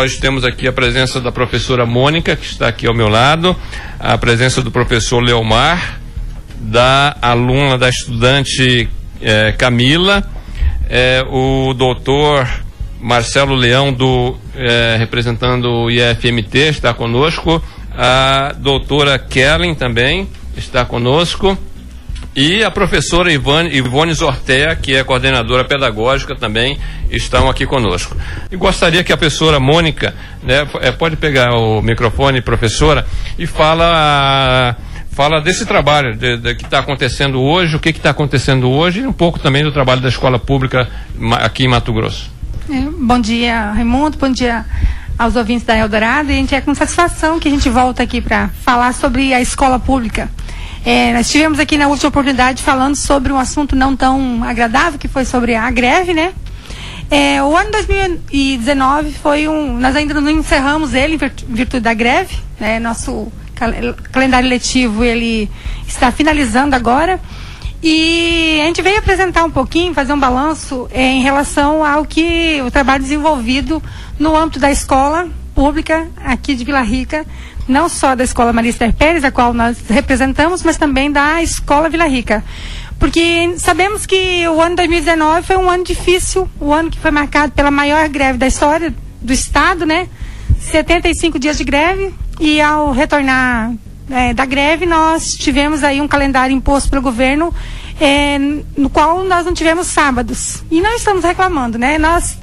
Nós temos aqui a presença da professora Mônica, que está aqui ao meu lado, a presença do professor Leomar, da aluna, da estudante eh, Camila, eh, o doutor Marcelo Leão, do, eh, representando o IFMT, está conosco, a doutora Kellen também está conosco, e a professora Ivone, Ivone Zortea, que é coordenadora pedagógica também, estão aqui conosco. E gostaria que a professora Mônica, né, é, pode pegar o microfone, professora, e fala fala desse trabalho de, de, que está acontecendo hoje, o que está acontecendo hoje e um pouco também do trabalho da escola pública aqui em Mato Grosso. É, bom dia, Raimundo, bom dia aos ouvintes da Eldorado. E a gente é com satisfação que a gente volta aqui para falar sobre a escola pública. É, nós estivemos aqui na última oportunidade falando sobre um assunto não tão agradável, que foi sobre a greve, né? É, o ano 2019 foi um. Nós ainda não encerramos ele em virtude da greve, né? Nosso cal calendário letivo ele está finalizando agora. E a gente veio apresentar um pouquinho, fazer um balanço é, em relação ao que o trabalho desenvolvido no âmbito da escola pública aqui de Vila Rica não só da Escola Marista Pérez, a qual nós representamos, mas também da Escola Vila Rica. Porque sabemos que o ano 2019 foi um ano difícil, o ano que foi marcado pela maior greve da história do Estado, né? 75 dias de greve, e ao retornar é, da greve, nós tivemos aí um calendário imposto pelo governo, é, no qual nós não tivemos sábados. E não estamos reclamando, né? Nós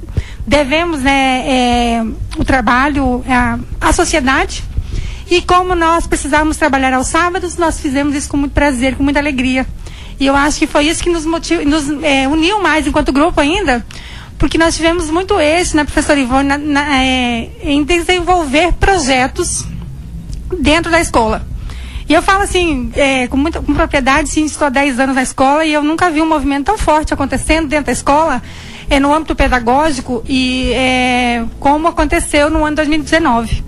devemos né, é, o trabalho à sociedade, e como nós precisávamos trabalhar aos sábados, nós fizemos isso com muito prazer, com muita alegria. E eu acho que foi isso que nos, motiv... nos é, uniu mais enquanto grupo ainda, porque nós tivemos muito êxito, né, professora Ivone, na, na, é, em desenvolver projetos dentro da escola. E eu falo assim, é, com muita com propriedade, sim, estou há 10 anos na escola e eu nunca vi um movimento tão forte acontecendo dentro da escola, é, no âmbito pedagógico, e é, como aconteceu no ano 2019.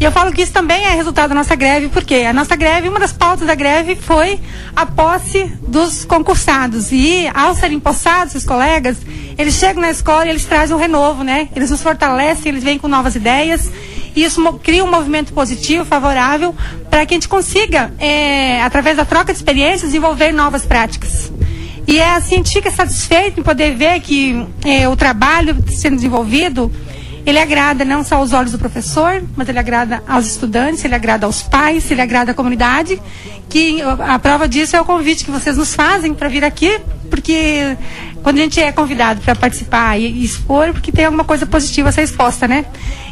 E eu falo que isso também é resultado da nossa greve, porque a nossa greve, uma das pautas da greve foi a posse dos concursados. E ao serem possados, os colegas, eles chegam na escola e eles trazem um renovo, né? Eles nos fortalecem, eles vêm com novas ideias. E isso cria um movimento positivo, favorável, para que a gente consiga, é, através da troca de experiências, desenvolver novas práticas. E é assim, a gente fica satisfeito em poder ver que é, o trabalho sendo desenvolvido ele agrada não só aos olhos do professor, mas ele agrada aos estudantes, ele agrada aos pais, ele agrada à comunidade. Que a prova disso é o convite que vocês nos fazem para vir aqui, porque quando a gente é convidado para participar e, expor, porque tem alguma coisa positiva a ser exposta, né?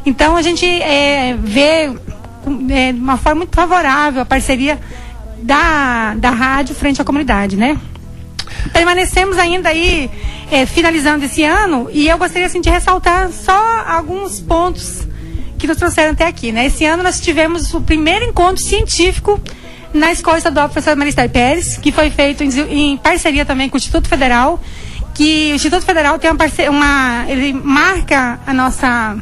Então a gente é, vê é, de uma forma muito favorável a parceria da, da rádio frente à comunidade, né? Permanecemos ainda aí é, finalizando esse ano e eu gostaria assim, de ressaltar só alguns pontos que nos trouxeram até aqui. Né? Esse ano nós tivemos o primeiro encontro científico na Escola Estadual Professor Maristar Pérez, que foi feito em, em, parceria também com o Instituto Federal, que o Instituto Federal tem uma, parceria, uma ele marca a nossa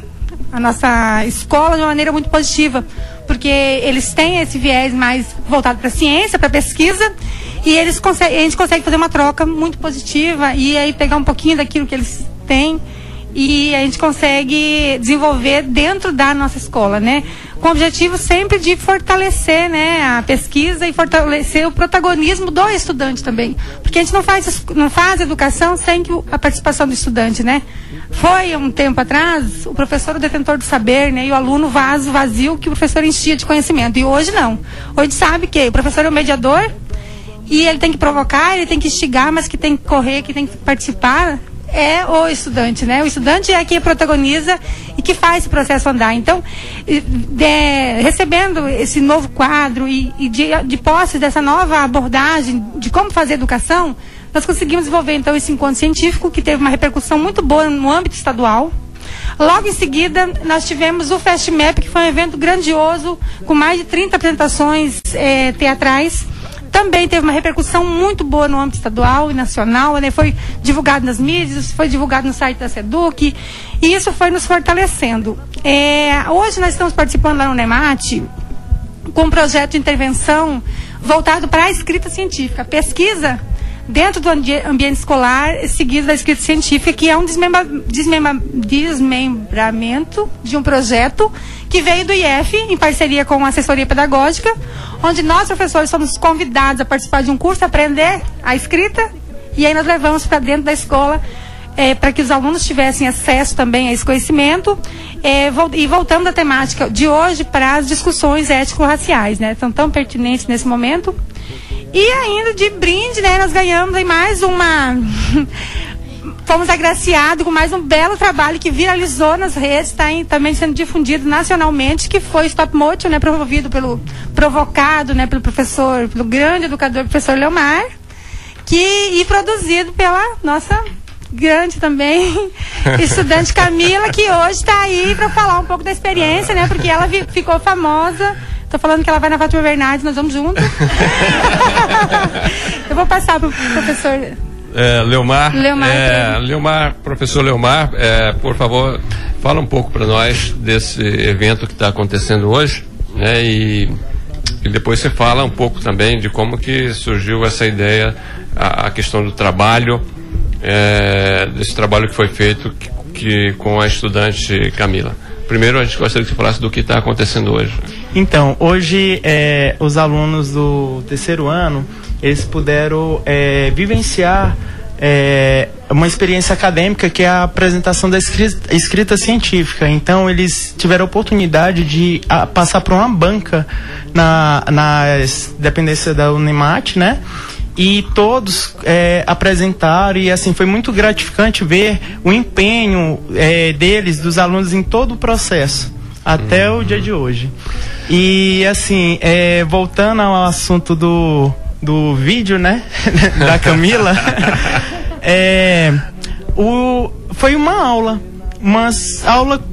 a nossa escola de uma maneira muito positiva, porque eles têm esse viés mais voltado para a ciência, para a pesquisa, e eles conseguem, a gente consegue fazer uma troca muito positiva e aí pegar um pouquinho daquilo que eles têm e a gente consegue desenvolver dentro da nossa escola, né? Com o objetivo sempre de fortalecer, né, a pesquisa e fortalecer o protagonismo do estudante também, porque a gente não faz não faz educação sem que a participação do estudante, né? Foi um tempo atrás o professor o detentor do saber, né, e o aluno vaso vazio que o professor enchia de conhecimento. E hoje não. Hoje sabe que o professor é o mediador e ele tem que provocar, ele tem que instigar, mas que tem que correr, que tem que participar é o estudante, né? O estudante é quem protagoniza e que faz esse processo andar. Então, de, recebendo esse novo quadro e, e de, de posse dessa nova abordagem de como fazer educação, nós conseguimos desenvolver então esse encontro científico que teve uma repercussão muito boa no âmbito estadual. Logo em seguida, nós tivemos o FestMap, que foi um evento grandioso, com mais de 30 apresentações eh, teatrais também teve uma repercussão muito boa no âmbito estadual e nacional, né? foi divulgado nas mídias, foi divulgado no site da SEDUC, e isso foi nos fortalecendo. É, hoje nós estamos participando lá no NEMAT com um projeto de intervenção voltado para a escrita científica, pesquisa dentro do ambiente escolar, seguido da escrita científica, que é um desmembra, desmembra, desmembramento de um projeto que veio do IF, em parceria com a assessoria pedagógica, onde nós, professores, somos convidados a participar de um curso, aprender a escrita, e aí nós levamos para dentro da escola é, para que os alunos tivessem acesso também a esse conhecimento. É, e voltando à temática de hoje para as discussões ético-raciais, né? São tão pertinentes nesse momento. E ainda de brinde, né? Nós ganhamos aí mais uma. Fomos agraciados com mais um belo trabalho que viralizou nas redes, está também sendo difundido nacionalmente, que foi Stop Motion, né? Promovido pelo, provocado, né? Pelo professor, pelo grande educador, professor Leomar, que, e produzido pela nossa grande também, estudante Camila, que hoje está aí para falar um pouco da experiência, né? Porque ela ficou famosa. Tô falando que ela vai na Fátima Bernardes, nós vamos juntos. Eu vou passar pro professor. É, Leomar, Leomar, é, Leomar, professor Leomar, é, por favor, fala um pouco para nós desse evento que está acontecendo hoje, né? E, e, depois você fala um pouco também de como que surgiu essa ideia, a, a questão do trabalho, é, desse trabalho que foi feito que, que, com a estudante Camila. Primeiro, a gente gostaria que você falasse do que está acontecendo hoje. Então, hoje é, os alunos do terceiro ano eles puderam é, vivenciar é, uma experiência acadêmica que é a apresentação da escrita, escrita científica. Então, eles tiveram a oportunidade de a, passar por uma banca na, dependência da Unimat, né? e todos é, apresentaram e assim foi muito gratificante ver o empenho é, deles, dos alunos em todo o processo até uhum. o dia de hoje. E assim, é, voltando ao assunto do, do vídeo, né, da Camila, é, o, foi uma aula, uma aula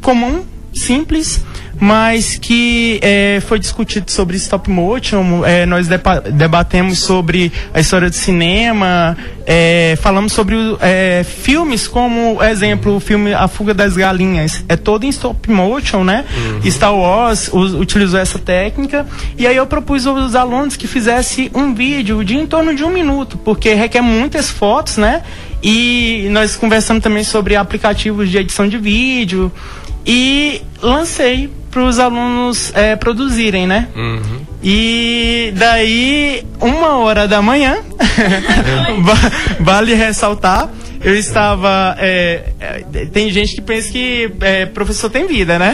comum, simples, mas que é, foi discutido sobre stop motion, é, nós debatemos sobre a história do cinema, é, falamos sobre é, filmes como, exemplo, o filme A Fuga das Galinhas, é todo em stop motion, né? Uhum. Star Wars utilizou essa técnica, e aí eu propus aos alunos que fizesse um vídeo de em torno de um minuto, porque requer muitas fotos, né? E nós conversamos também sobre aplicativos de edição de vídeo, e lancei para os alunos é, produzirem, né? Uhum. E daí, uma hora da manhã, vale ressaltar, eu estava. É, é, tem gente que pensa que é, professor tem vida, né?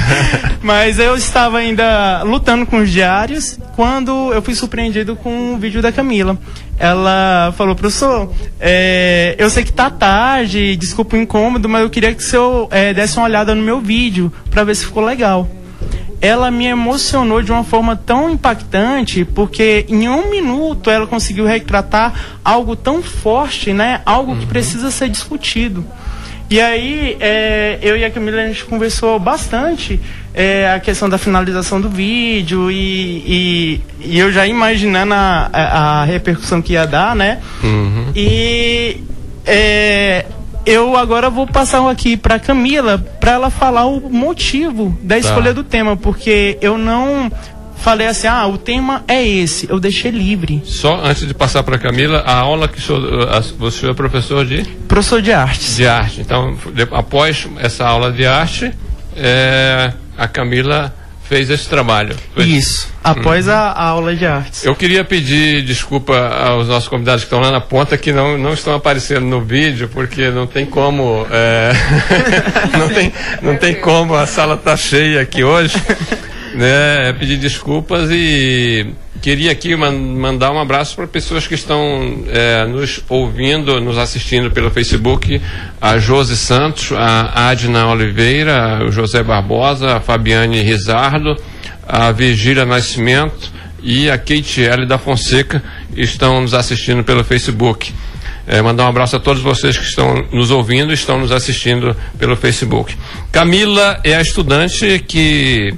Mas eu estava ainda lutando com os diários quando eu fui surpreendido com o vídeo da Camila. Ela falou, professor, é, eu sei que tá tarde, desculpa o incômodo, mas eu queria que o senhor é, desse uma olhada no meu vídeo para ver se ficou legal ela me emocionou de uma forma tão impactante, porque em um minuto ela conseguiu retratar algo tão forte, né? Algo uhum. que precisa ser discutido. E aí, é, eu e a Camila, a gente conversou bastante é, a questão da finalização do vídeo e, e, e eu já imaginando a, a, repercussão que ia dar, né? Uhum. E é, eu agora vou passar aqui para Camila para ela falar o motivo da tá. escolha tá. do tema, porque eu não falei assim, ah, o tema é esse, eu deixei livre. Só antes de passar para Camila, a aula que você é professor de? Professor de artes. De arte. Então, após essa aula de arte, é, a Camila fez esse trabalho. Foi? Isso, após a, a, aula de artes. Eu queria pedir desculpa aos nossos convidados que estão lá na ponta que não, não estão aparecendo no vídeo, porque não tem como. É, não, tem, não tem como, a sala está cheia aqui hoje. Né, é pedir desculpas e queria aqui mandar um abraço para pessoas que estão é, nos ouvindo, nos assistindo pelo Facebook, a Josi Santos, a Adna Oliveira, o José Barbosa, a Fabiane Rizardo, a Virgília Nascimento e a Kate L. da Fonseca estão nos assistindo pelo Facebook. É, mandar um abraço a todos vocês que estão nos ouvindo e estão nos assistindo pelo Facebook. Camila é a estudante que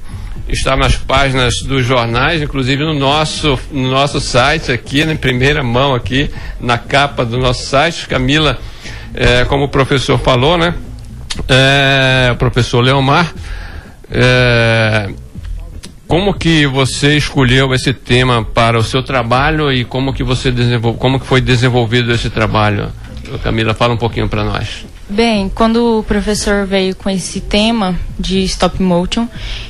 está nas páginas dos jornais, inclusive no nosso, no nosso site aqui, em primeira mão aqui, na capa do nosso site. Camila, é, como o professor falou, né? É, o professor Leomar, é, como que você escolheu esse tema para o seu trabalho e como que você desenvol... como que foi desenvolvido esse trabalho? Camila, fala um pouquinho para nós. Bem, quando o professor veio com esse tema de stop motion,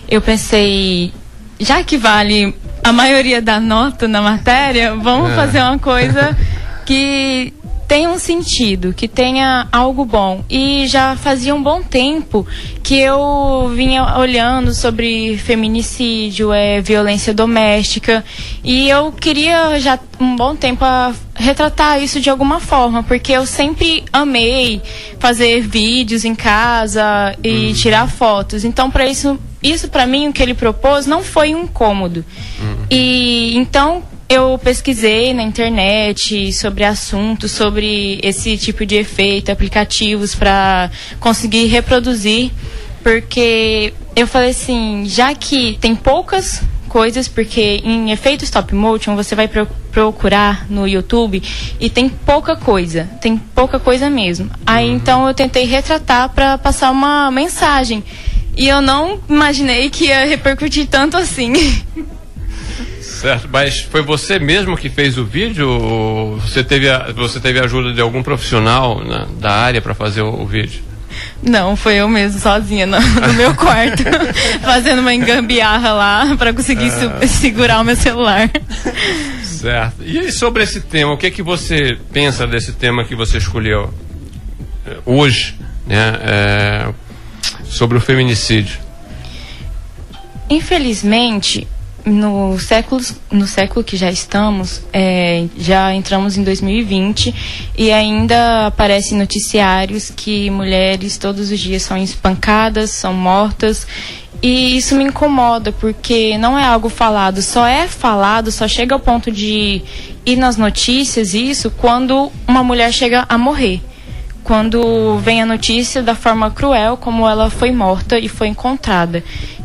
eu pensei, já que vale a maioria da nota na matéria, vamos é. fazer uma coisa que tenha um sentido, que tenha algo bom. E já fazia um bom tempo que eu vinha olhando sobre feminicídio, é, violência doméstica, e eu queria já um bom tempo a retratar isso de alguma forma, porque eu sempre amei fazer vídeos em casa e uhum. tirar fotos. Então, para isso, isso para mim o que ele propôs não foi um incômodo. Uhum. E então eu pesquisei na internet sobre assuntos, sobre esse tipo de efeito, aplicativos para conseguir reproduzir, porque eu falei assim, já que tem poucas coisas, porque em efeito stop motion você vai pro procurar no YouTube e tem pouca coisa, tem pouca coisa mesmo. Aí uhum. então eu tentei retratar para passar uma mensagem. E eu não imaginei que ia repercutir tanto assim. Certo, mas foi você mesmo que fez o vídeo ou você teve a, você teve a ajuda de algum profissional na, da área para fazer o, o, vídeo? Não, foi eu mesmo, sozinha, no, no meu quarto, fazendo uma engambiarra lá para conseguir ah. segurar o meu celular. Certo. E sobre esse tema, o que é que você pensa desse tema que você escolheu eh, hoje, né, é, sobre o feminicídio? Infelizmente, no século, no século que já estamos, é, já entramos em 2020 e ainda aparecem noticiários que mulheres todos os dias são espancadas, são mortas. E isso me incomoda, porque não é algo falado, só é falado, só chega ao ponto de ir nas notícias isso quando uma mulher chega a morrer. Quando vem a notícia da forma cruel como ela foi morta e foi encontrada.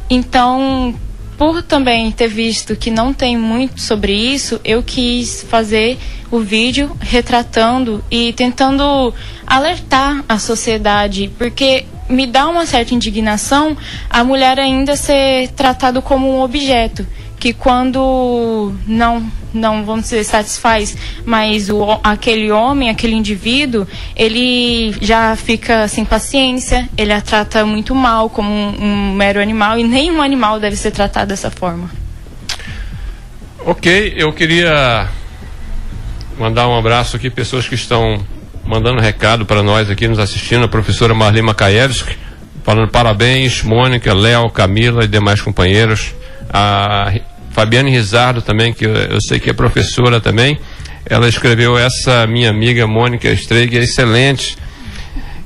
Então, por também ter visto que não tem muito sobre isso, eu quis fazer o vídeo retratando e tentando alertar a sociedade, porque me dá uma certa indignação a mulher ainda ser tratada como um objeto, que quando não não vamos dizer satisfaz, mas o, aquele homem, aquele indivíduo, ele já fica sem paciência, ele a trata muito mal como um, um mero animal e nenhum animal deve ser tratado dessa forma. Ok, eu queria mandar um abraço aqui, pessoas que estão mandando recado para nós aqui nos assistindo, a professora Marli Makaevski, falando parabéns, Mônica, Léo, Camila e demais companheiros. A Fabiane Rizardo também, que eu, eu, sei que é professora também, ela escreveu essa minha amiga Mônica Streig, é excelente.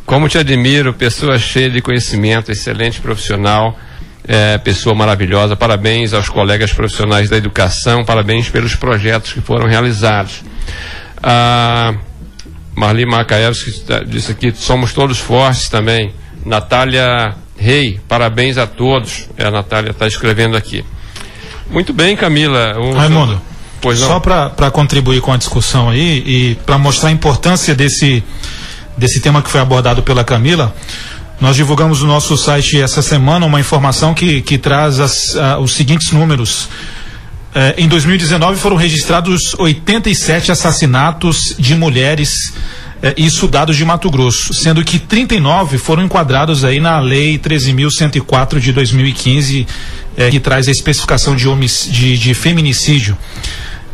Como te admiro, pessoa cheia de conhecimento, excelente profissional, é, pessoa maravilhosa. Parabéns aos colegas profissionais da educação, parabéns pelos projetos que foram realizados. Marli Macaevski disse aqui, somos todos fortes também. Natália Rei, parabéns a todos. É, a Natália está escrevendo aqui. Muito bem, Camila. Um... Raimundo, só para contribuir com a discussão aí e para mostrar a importância desse, desse tema que foi abordado pela Camila, nós divulgamos no nosso site essa semana uma informação que, que traz as, uh, os seguintes números. Uh, em 2019 foram registrados 87 assassinatos de mulheres isso dados de Mato Grosso, sendo que 39 foram enquadrados aí na Lei 13.104 de 2015, eh, que traz a especificação de, de, de feminicídio.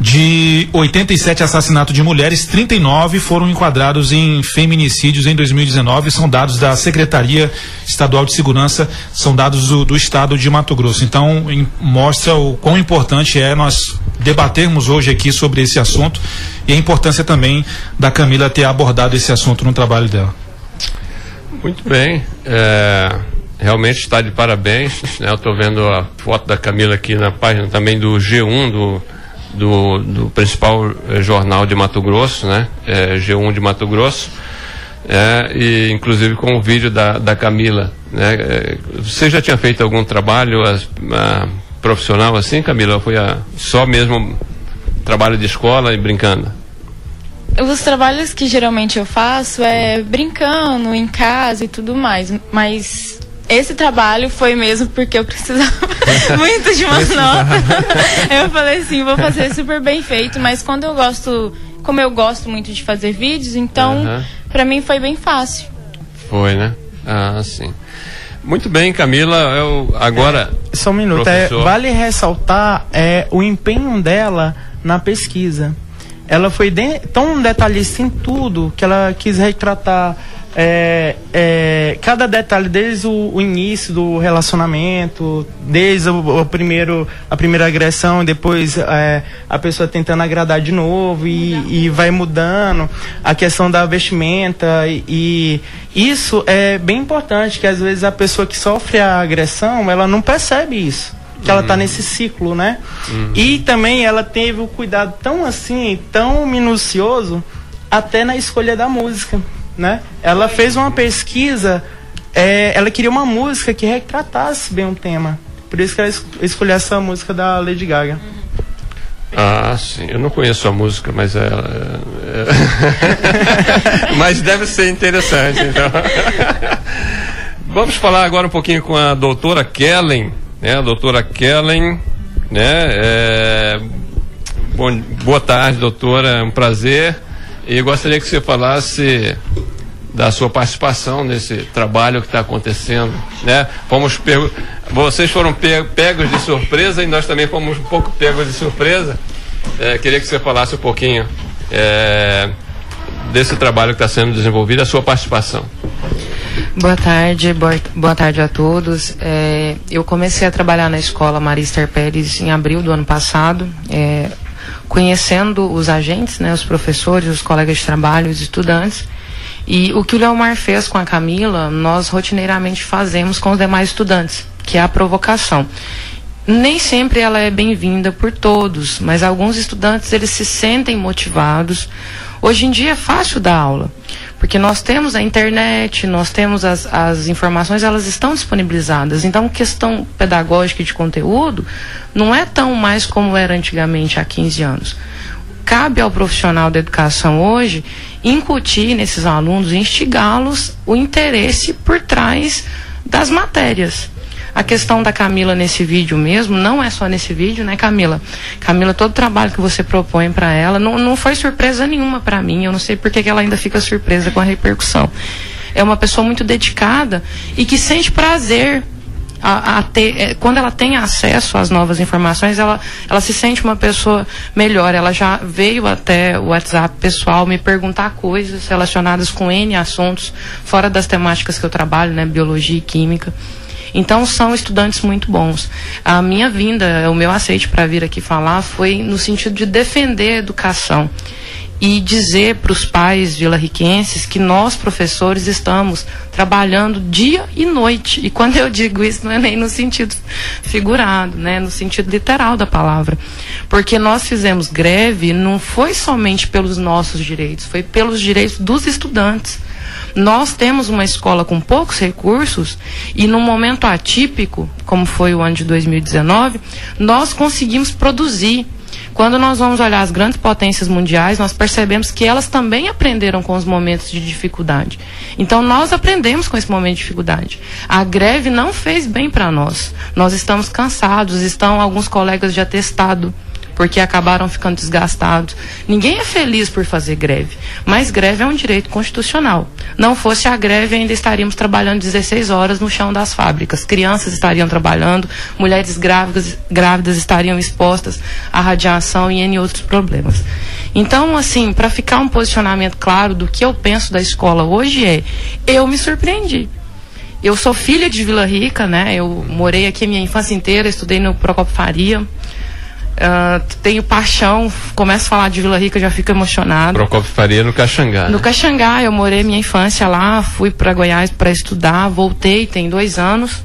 De 87 assassinatos de mulheres, 39 foram enquadrados em feminicídios em 2019. São dados da Secretaria Estadual de Segurança, são dados do, do Estado de Mato Grosso. Então, em, mostra o quão importante é nós debatermos hoje aqui sobre esse assunto e a importância também da Camila ter abordado esse assunto no trabalho dela. Muito bem. É, realmente está de parabéns. Né? Eu estou vendo a foto da Camila aqui na página também do G1 do do, do principal eh, jornal de Mato Grosso, né? É, G1 de Mato Grosso, é, e inclusive com o vídeo da, da Camila. Né? É, você já tinha feito algum trabalho a, a, profissional assim, Camila? Ou foi a, só mesmo trabalho de escola e brincando? Os trabalhos que geralmente eu faço é brincando em casa e tudo mais, mas esse trabalho foi mesmo porque eu precisava muito de uma nota. eu falei assim, vou fazer super bem feito, mas quando eu gosto, como eu gosto muito de fazer vídeos, então uhum. para mim foi bem fácil. Foi, né? Ah, sim. Muito bem, Camila. Eu agora. É, só um minuto. É, vale ressaltar é, o empenho dela na pesquisa. Ela foi de, tão detalhista em tudo que ela quis retratar é, é, cada detalhe, desde o, o, início do relacionamento, desde o, o, primeiro, a primeira agressão, depois é, a pessoa tentando agradar de novo e, e, vai mudando, a questão da vestimenta e, e, isso é bem importante, que às vezes a pessoa que sofre a agressão, ela não percebe isso. Que ela está uhum. nesse ciclo, né? Uhum. E também ela teve o cuidado tão assim, tão minucioso, até na escolha da música né? Ela fez uma pesquisa, é, ela queria uma música que retratasse bem um tema. Por isso que ela escolheu essa música da Lady Gaga. Ah, sim. Eu não conheço a música, mas é, é... mas deve ser interessante, então. Vamos falar agora um pouquinho com a doutora Kellen, né? A doutora Kellen, né? É... Bom, boa tarde, doutora. É um prazer. E gostaria que você falasse da sua participação nesse trabalho que está acontecendo, né? Fomos pegos, vocês foram pegos de surpresa e nós também fomos um pouco pegos de surpresa. É, queria que você falasse um pouquinho é, desse trabalho que está sendo desenvolvido, a sua participação. Boa tarde, boa, boa tarde a todos. É, eu comecei a trabalhar na escola Marister Pérez em abril do ano passado. É, conhecendo os agentes, né, os professores, os colegas de trabalho, os estudantes. E o que o Leomar fez com a Camila, nós rotineiramente fazemos com os demais estudantes, que é a provocação. Nem sempre ela é bem-vinda por todos, mas alguns estudantes eles se sentem motivados. Hoje em dia é fácil dar aula. Porque nós temos a internet, nós temos as, as informações, elas estão disponibilizadas. Então, questão pedagógica e de conteúdo não é tão mais como era antigamente há 15 anos. Cabe ao profissional da educação hoje incutir nesses alunos, instigá-los o interesse por trás das matérias. A questão da Camila nesse vídeo mesmo, não é só nesse vídeo, né, Camila? Camila, todo o trabalho que você propõe para ela não, não foi surpresa nenhuma para mim. Eu não sei por que ela ainda fica surpresa com a repercussão. É uma pessoa muito dedicada e que sente prazer a, a ter, é, quando ela tem acesso às novas informações, ela, ela se sente uma pessoa melhor. Ela já veio até o WhatsApp pessoal me perguntar coisas relacionadas com N assuntos, fora das temáticas que eu trabalho, né, biologia e química. Então são estudantes muito bons. A minha vinda, o meu aceite para vir aqui falar foi no sentido de defender a educação e dizer para os pais vila-riquenses que nós, professores, estamos trabalhando dia e noite. E quando eu digo isso, não é nem no sentido figurado, né? no sentido literal da palavra. Porque nós fizemos greve não foi somente pelos nossos direitos, foi pelos direitos dos estudantes. Nós temos uma escola com poucos recursos e num momento atípico, como foi o ano de 2019, nós conseguimos produzir. Quando nós vamos olhar as grandes potências mundiais, nós percebemos que elas também aprenderam com os momentos de dificuldade. Então nós aprendemos com esse momento de dificuldade. A greve não fez bem para nós. Nós estamos cansados, estão alguns colegas de atestado porque acabaram ficando desgastados. Ninguém é feliz por fazer greve, mas greve é um direito constitucional. Não fosse a greve, ainda estaríamos trabalhando 16 horas no chão das fábricas. Crianças estariam trabalhando, mulheres grávidas, grávidas estariam expostas à radiação e em outros problemas. Então, assim, para ficar um posicionamento claro do que eu penso da escola hoje é, eu me surpreendi. Eu sou filha de Vila Rica, né? Eu morei aqui a minha infância inteira, estudei no Procopio Faria. Uh, tenho paixão, começo a falar de Vila Rica, já fico emocionado. Procopio Faria no Caxangá. No né? Caxangá, eu morei minha infância lá, fui para Goiás para estudar, voltei, tem dois anos.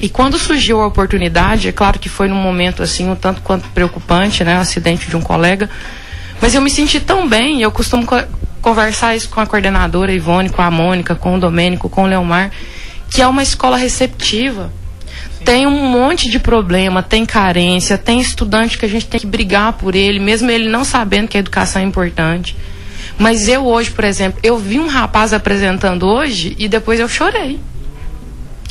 E quando surgiu a oportunidade, é claro que foi num momento assim, um tanto quanto preocupante, né? O acidente de um colega. Mas eu me senti tão bem, eu costumo co conversar isso com a coordenadora Ivone, com a Mônica, com o Domênico, com o Leomar, que é uma escola receptiva tem um monte de problema, tem carência, tem estudante que a gente tem que brigar por ele, mesmo ele não sabendo que a educação é importante. Mas eu hoje, por exemplo, eu vi um rapaz apresentando hoje e depois eu chorei.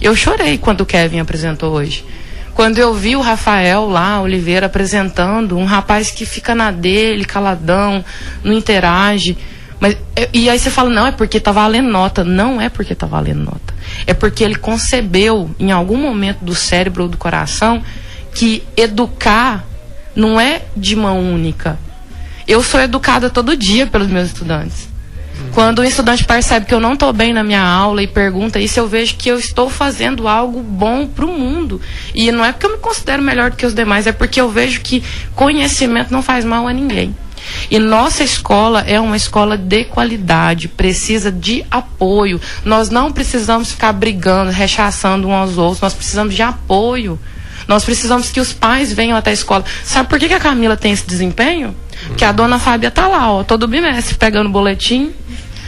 Eu chorei quando o Kevin apresentou hoje. Quando eu vi o Rafael lá, Oliveira, apresentando, um rapaz que fica na dele, caladão, não interage. Mas, e aí você fala, não, é porque tá valendo nota. Não é porque tá valendo nota. É porque ele concebeu, em algum momento do cérebro ou do coração, que educar não é de mão única. Eu sou educada todo dia pelos meus estudantes. Quando o estudante percebe que eu não estou bem na minha aula e pergunta isso, eu vejo que eu estou fazendo algo bom para o mundo. E não é porque eu me considero melhor do que os demais, é porque eu vejo que conhecimento não faz mal a ninguém. E nossa escola é uma escola de qualidade, precisa de apoio. Nós não precisamos ficar brigando, rechaçando uns aos outros, nós precisamos de apoio. Nós precisamos que os pais venham até a escola. Sabe por que, que a Camila tem esse desempenho? Que a dona Fábia tá lá, ó, todo bimestre, pegando boletim.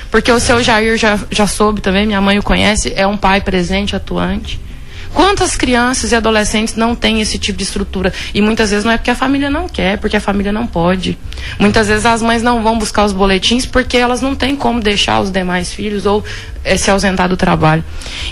Porque o seu Jair já, já soube também, minha mãe o conhece, é um pai presente, atuante. Quantas crianças e adolescentes não têm esse tipo de estrutura? E muitas vezes não é porque a família não quer, porque a família não pode. Muitas vezes as mães não vão buscar os boletins porque elas não têm como deixar os demais filhos ou é, se ausentar do trabalho.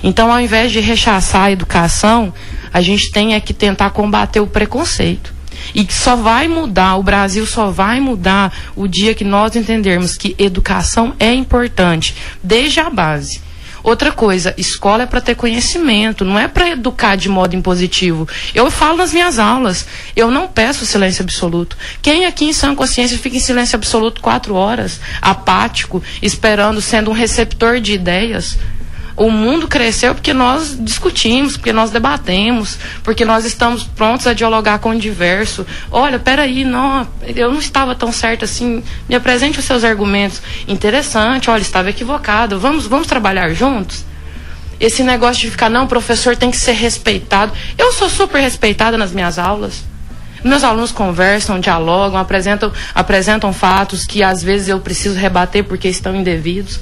Então, ao invés de rechaçar a educação, a gente tem é que tentar combater o preconceito. E só vai mudar, o Brasil só vai mudar o dia que nós entendermos que educação é importante, desde a base. Outra coisa, escola é para ter conhecimento, não é para educar de modo impositivo. Eu falo nas minhas aulas, eu não peço silêncio absoluto. Quem aqui em sã consciência fica em silêncio absoluto quatro horas, apático, esperando, sendo um receptor de ideias? O mundo cresceu porque nós discutimos, porque nós debatemos, porque nós estamos prontos a dialogar com o diverso. Olha, peraí, não, eu não estava tão certo assim. Me apresente os seus argumentos. Interessante, olha, estava equivocado. Vamos, vamos trabalhar juntos? Esse negócio de ficar, não, o professor tem que ser respeitado. Eu sou super respeitada nas minhas aulas. Meus alunos conversam, dialogam, apresentam, apresentam fatos que às vezes eu preciso rebater porque estão indevidos.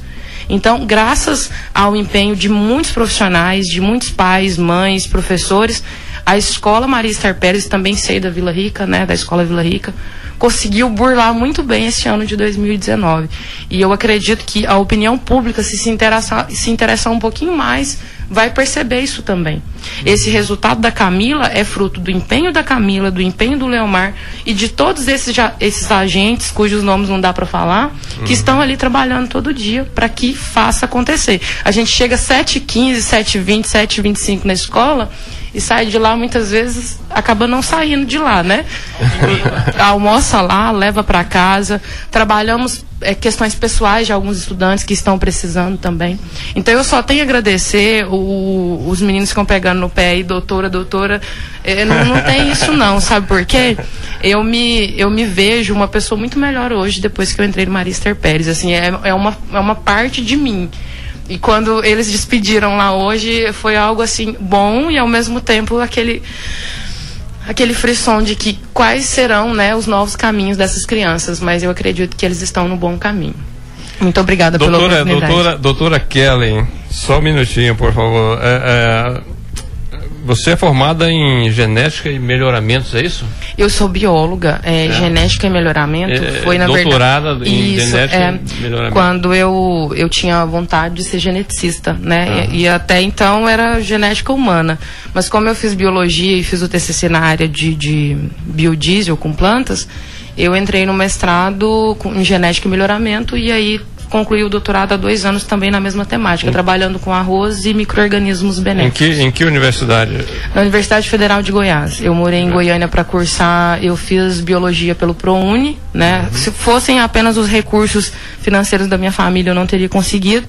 Então, graças ao empenho de muitos profissionais, de muitos pais, mães, professores, a escola Maria Pérez, também sei da Vila Rica, né, da escola Vila Rica, conseguiu burlar muito bem esse ano de 2019. E eu acredito que a opinião pública, se se interessar, se interessar um pouquinho mais, vai perceber isso também. Esse resultado da Camila é fruto do empenho da Camila, do empenho do Leomar e de todos esses, esses agentes, cujos nomes não dá para falar, que uhum. estão ali trabalhando todo dia para que faça acontecer. A gente chega 7h15, 7h20, 7h25 na escola e sai de lá muitas vezes acaba não saindo de lá, né? Almoça lá, leva para casa. Trabalhamos é, questões pessoais de alguns estudantes que estão precisando também. Então eu só tenho a agradecer o, os meninos que estão pegando no pé aí, doutora, doutora. É, não, não tem isso não, sabe por quê? Eu me, eu me vejo uma pessoa muito melhor hoje depois que eu entrei no Marister Pérez. Assim, é, é, uma, é uma parte de mim. E quando eles despediram lá hoje, foi algo assim bom e ao mesmo tempo aquele aquele frisson de que quais serão, né, os novos caminhos dessas crianças, mas eu acredito que eles estão no bom caminho. Muito obrigada doutora, pela oportunidade. Doutora, doutora Kelly, só um minutinho, por favor. É, é você é formada em genética e melhoramentos, é isso? Eu sou bióloga, é, é. genética e melhoramento. É, foi na doutorada verdade. em isso, genética é, e melhoramento. Quando eu, eu tinha vontade de ser geneticista, né? Ah. E, e, até então era genética humana. Mas como eu fiz biologia e fiz o TCC na área de, de biodiesel com plantas, eu entrei no mestrado com, em genética e melhoramento e aí concluí o doutorado há dois anos também na mesma temática, trabalhando com arroz e micro-organismos benéficos. Em que, em que universidade? Na Universidade Federal de Goiás. Eu morei em Goiânia para cursar, eu fiz biologia pelo ProUni, né? Uhum. Se fossem apenas os recursos financeiros da minha família, eu não teria conseguido.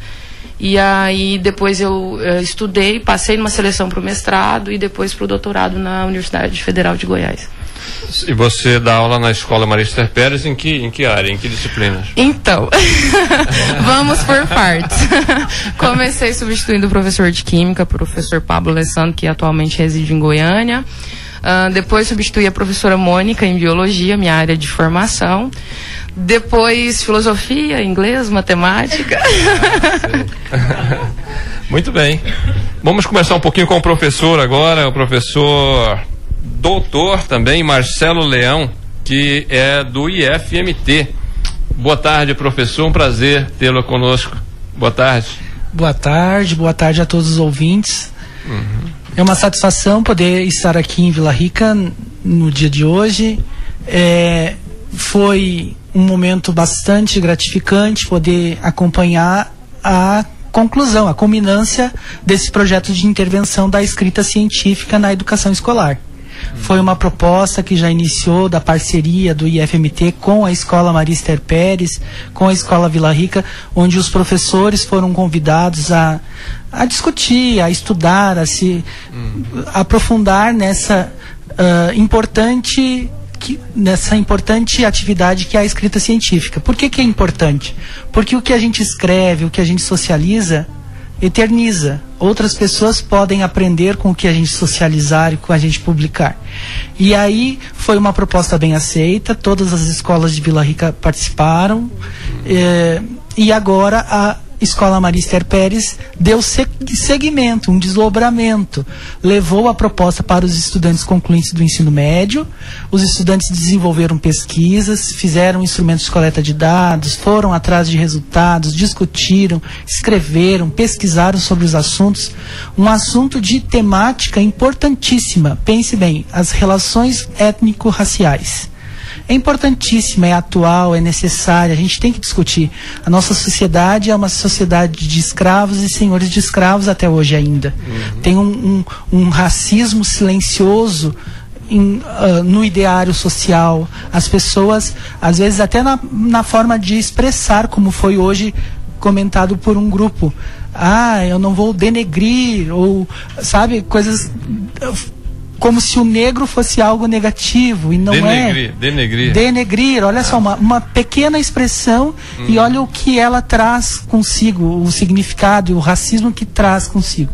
E aí depois eu, eu estudei, passei numa seleção para o mestrado e depois para o doutorado na Universidade Federal de Goiás. E você dá aula na escola Marister Pérez em que, em que área, em que disciplinas? Então, vamos por partes. Comecei substituindo o professor de Química, o professor Pablo Alessandro, que atualmente reside em Goiânia. Uh, depois substituí a professora Mônica em Biologia, minha área de formação. Depois Filosofia, Inglês, Matemática. Muito bem. Vamos começar um pouquinho com o professor agora, o professor doutor também, Marcelo Leão, que é do IFMT. Boa tarde, professor. Um prazer tê-lo conosco. Boa tarde. Boa tarde, boa tarde a todos os ouvintes. Uhum. É uma satisfação poder estar aqui em Vila Rica no dia de hoje. É, foi um momento bastante gratificante poder acompanhar a conclusão, a culminância desse projeto de intervenção da escrita científica na educação escolar. Foi uma proposta que já iniciou da parceria do IFMT com a Escola Marister Pérez, com a Escola Vila Rica, onde os professores foram convidados a, a discutir, a estudar, a se hum. aprofundar nessa uh, importante que, nessa importante atividade que é a escrita científica. Por que, que é importante? Porque o que a gente escreve, o que a gente socializa, eterniza. Outras pessoas podem aprender com o que a gente socializar e com a gente publicar. E aí foi uma proposta bem aceita, todas as escolas de Vila Rica participaram. É, e agora a, Escola Marister Pérez deu seguimento, um desdobramento. Levou a proposta para os estudantes concluintes do ensino médio. Os estudantes desenvolveram pesquisas, fizeram instrumentos de coleta de dados, foram atrás de resultados, discutiram, escreveram, pesquisaram sobre os assuntos. Um assunto de temática importantíssima. Pense bem, as relações étnico-raciais é importantíssima, é atual, é necessária, a gente tem que discutir. A nossa sociedade é uma sociedade de escravos e senhores de escravos até hoje ainda. Uhum. Tem um, um, um, racismo silencioso em, uh, no ideário social. As pessoas, às vezes até na, na forma de expressar, como foi hoje comentado por um grupo ah, eu não vou denegrir, ou, sabe, coisas como se o negro fosse algo negativo e não denegrir, é. Denegrir. Denegrir. Olha ah. só, uma, uma pequena expressão hum. e olha o que ela traz consigo, o significado e o racismo que traz consigo.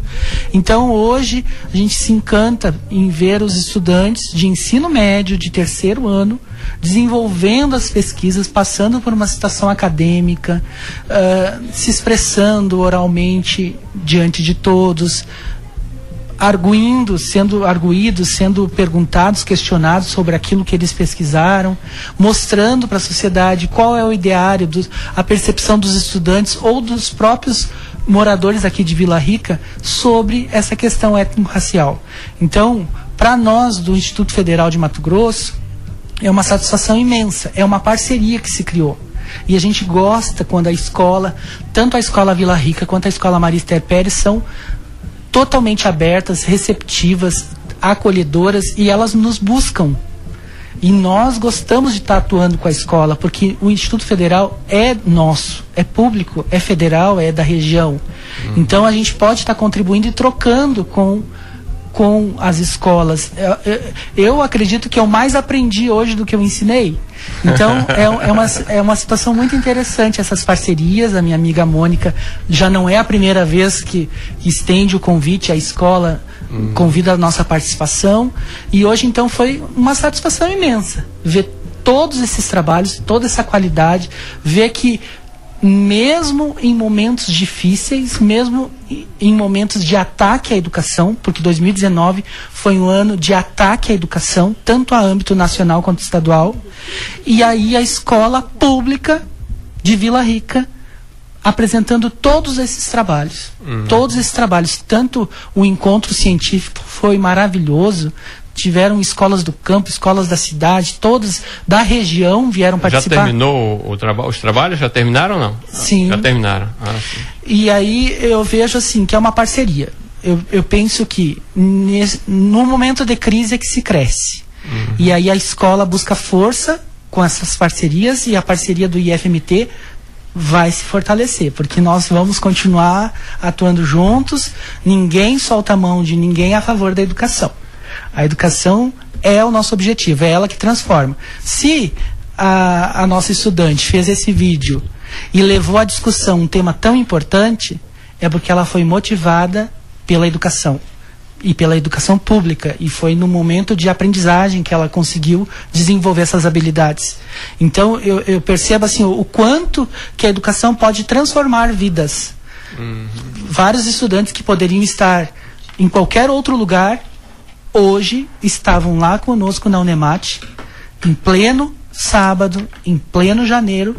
Então hoje a gente se encanta em ver os estudantes de ensino médio, de terceiro ano, desenvolvendo as pesquisas, passando por uma situação acadêmica, uh, se expressando oralmente diante de todos, arguindo, sendo arguídos, sendo perguntados, questionados sobre aquilo que eles pesquisaram, mostrando para a sociedade qual é o ideário, do, a percepção dos estudantes ou dos próprios moradores aqui de Vila Rica sobre essa questão étnico-racial. Então, para nós do Instituto Federal de Mato Grosso, é uma satisfação imensa, é uma parceria que se criou. E a gente gosta quando a escola, tanto a escola Vila Rica quanto a escola Marister Pérez, são totalmente abertas, receptivas, acolhedoras e elas nos buscam. E nós gostamos de estar atuando com a escola, porque o Instituto Federal é nosso, é público, é federal, é da região. Uhum. Então a gente pode estar contribuindo e trocando com com as escolas. Eu, eu, acredito que eu mais aprendi hoje do que eu ensinei. Então, é, é, uma, é uma situação muito interessante essas parcerias. A minha amiga Mônica já não é a primeira vez que, estende o convite à escola, convida a nossa participação. E hoje, então, foi uma satisfação imensa ver todos esses trabalhos, toda essa qualidade, ver que mesmo em momentos difíceis, mesmo em momentos de ataque à educação, porque 2019 foi um ano de ataque à educação, tanto a âmbito nacional quanto estadual, e aí a escola pública de Vila Rica apresentando todos esses trabalhos. Uhum. Todos esses trabalhos, tanto o encontro científico foi maravilhoso, tiveram escolas do campo, escolas da cidade, todas da região vieram participar. Já terminou o traba os trabalhos? Já terminaram ou não? Sim. Já terminaram. Ah, sim. E aí eu vejo assim que é uma parceria. Eu, eu penso que nesse, no momento de crise é que se cresce. Uhum. E aí a escola busca força com essas parcerias e a parceria do IFMT vai se fortalecer, porque nós vamos continuar atuando juntos, ninguém solta a mão de ninguém a favor da educação. A educação é o nosso objetivo, é ela que transforma. Se a, a nossa estudante fez esse vídeo e levou à discussão um tema tão importante, é porque ela foi motivada pela educação e pela educação pública e foi no momento de aprendizagem que ela conseguiu desenvolver essas habilidades. Então eu, eu percebo assim o, o, quanto que a educação pode transformar vidas. Uhum. Vários estudantes que poderiam estar em qualquer outro lugar hoje estavam lá conosco na Unemate, em pleno sábado, em pleno janeiro,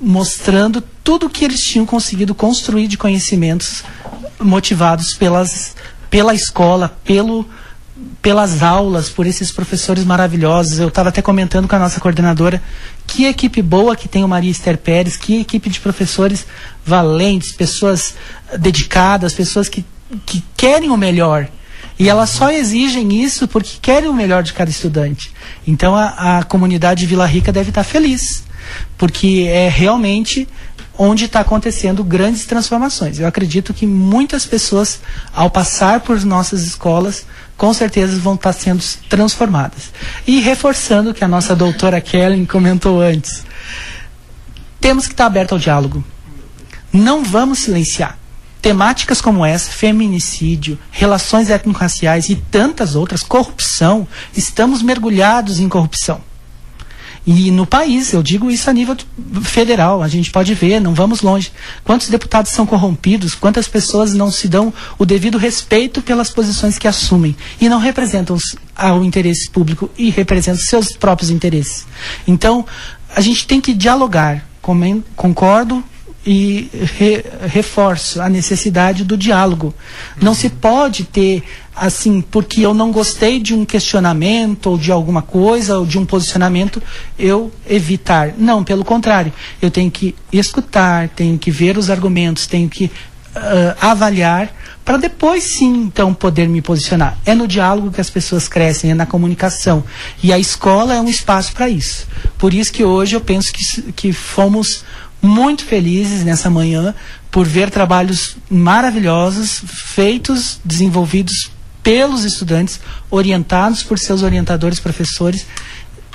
mostrando tudo o que eles tinham conseguido construir de conhecimentos motivados pelas pela escola, pelo pelas aulas, por esses professores maravilhosos. Eu estava até comentando com a nossa coordenadora que equipe boa que tem o Maria Esther Pérez, que equipe de professores valentes, pessoas dedicadas, pessoas que, que querem o melhor. E elas só exigem isso porque querem o melhor de cada estudante. Então a, a comunidade de Vila Rica deve estar feliz, porque é realmente onde está acontecendo grandes transformações. Eu acredito que muitas pessoas, ao passar por nossas escolas, com certeza vão estar sendo transformadas. E reforçando o que a nossa doutora Kellen comentou antes, temos que estar aberto ao diálogo. Não vamos silenciar. Temáticas como essa, feminicídio, relações étnico-raciais e tantas outras, corrupção, estamos mergulhados em corrupção. E no país, eu digo isso a nível federal, a gente pode ver, não vamos longe. Quantos deputados são corrompidos, quantas pessoas não se dão o devido respeito pelas posições que assumem e não representam o interesse público e representam seus próprios interesses. Então, a gente tem que dialogar. Concordo e re, reforço a necessidade do diálogo. Não se pode ter assim, porque eu não gostei de um questionamento ou de alguma coisa ou de um posicionamento, eu evitar. Não, pelo contrário, eu tenho que escutar, tenho que ver os argumentos, tenho que uh, avaliar para depois sim, então, poder me posicionar. É no diálogo que as pessoas crescem, é na comunicação. E a escola é um espaço para isso. Por isso que hoje eu penso que, que fomos muito felizes nessa manhã por ver trabalhos maravilhosos feitos, desenvolvidos pelos estudantes, orientados por seus orientadores, professores,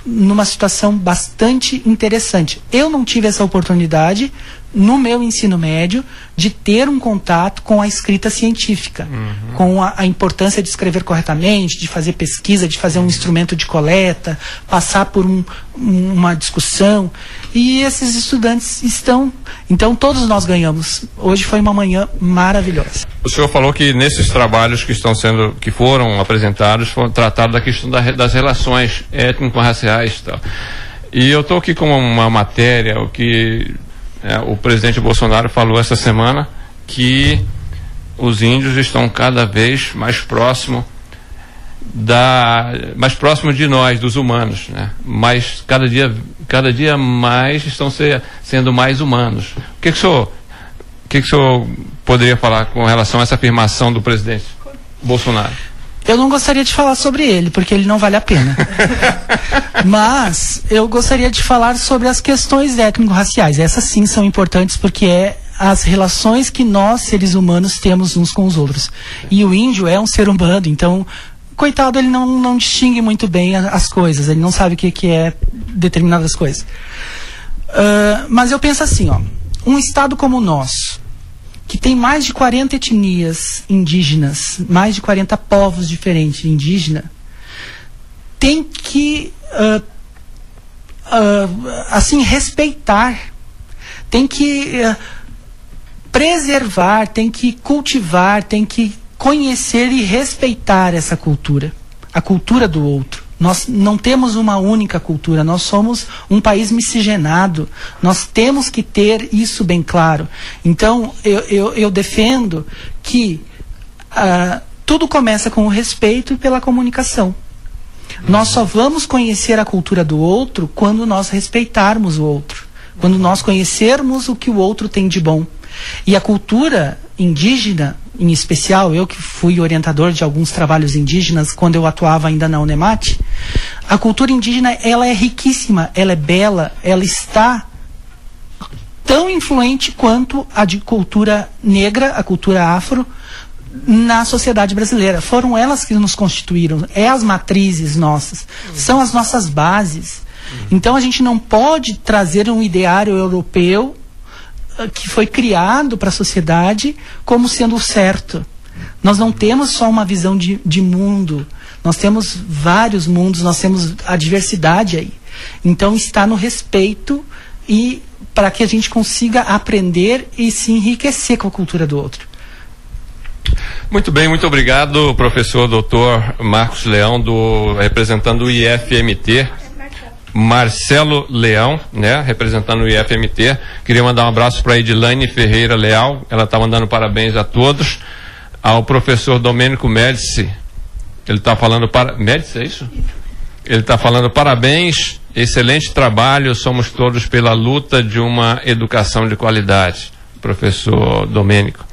numa situação bastante interessante. Eu não tive essa oportunidade no meu ensino médio de ter um contato com a escrita científica, uhum. com a, a, importância de escrever corretamente, de fazer pesquisa, de fazer um instrumento de coleta, passar por um, uma discussão. E esses estudantes estão. Então, todos nós ganhamos. Hoje foi uma manhã maravilhosa. O senhor falou que nesses trabalhos que estão sendo, que foram apresentados, foram tratados da questão da, das relações étnico-raciais e tal. E eu estou aqui com uma matéria, o que é, o presidente Bolsonaro falou essa semana que os índios estão cada vez mais próximo da mais próximo de nós, dos humanos, né? Mas cada dia cada dia mais estão ser, sendo mais humanos. O que, que o senhor o que, que o senhor poderia falar com relação a essa afirmação do presidente Bolsonaro? Eu não gostaria de falar sobre ele, porque ele não vale a pena. Mas eu gostaria de falar sobre as questões étnico-raciais. Essas sim são importantes porque é as relações que nós, seres humanos, temos uns com os outros. E o índio é um ser humano, então, coitado, ele não, não distingue muito bem as coisas, ele não sabe o que, que é determinadas coisas. Uh, mas eu penso assim, ó, um estado como o nosso, que tem mais de 40 etnias indígenas, mais de 40 povos diferentes indígenas, tem que uh, uh, assim respeitar, tem que uh, preservar, tem que cultivar, tem que conhecer e respeitar essa cultura, a cultura do outro. Nós não temos uma única cultura, nós somos um país miscigenado. Nós temos que ter isso bem claro. Então, eu, eu, eu defendo que uh, tudo começa com o respeito e pela comunicação. Nós só vamos conhecer a cultura do outro quando nós respeitarmos o outro, quando nós conhecermos o que o outro tem de bom. E a cultura indígena, em especial, eu que fui orientador de alguns trabalhos indígenas quando eu atuava ainda na Unemate, a cultura indígena ela é riquíssima, ela é bela, ela está tão influente quanto a de cultura negra, a cultura afro, na sociedade brasileira. Foram elas que nos constituíram, é as matrizes nossas, são as nossas bases. Então a gente não pode trazer um ideário europeu que foi criado para a sociedade como sendo o certo. Nós não temos só uma visão de, de mundo, nós temos vários mundos, nós temos a diversidade aí. Então está no respeito e para que a gente consiga aprender e se enriquecer com a cultura do outro. Muito bem, muito obrigado, professor doutor Marcos Leão, do, representando o IFMT. Marcelo Leão, né, representando o IFMT. Queria mandar um abraço para Edilane Ferreira Leal, ela está mandando parabéns a todos. ao professor Domênico Médici. Ele está falando para. Médici, é isso? Ele está falando parabéns, excelente trabalho, somos todos pela luta de uma educação de qualidade. Professor Domênico.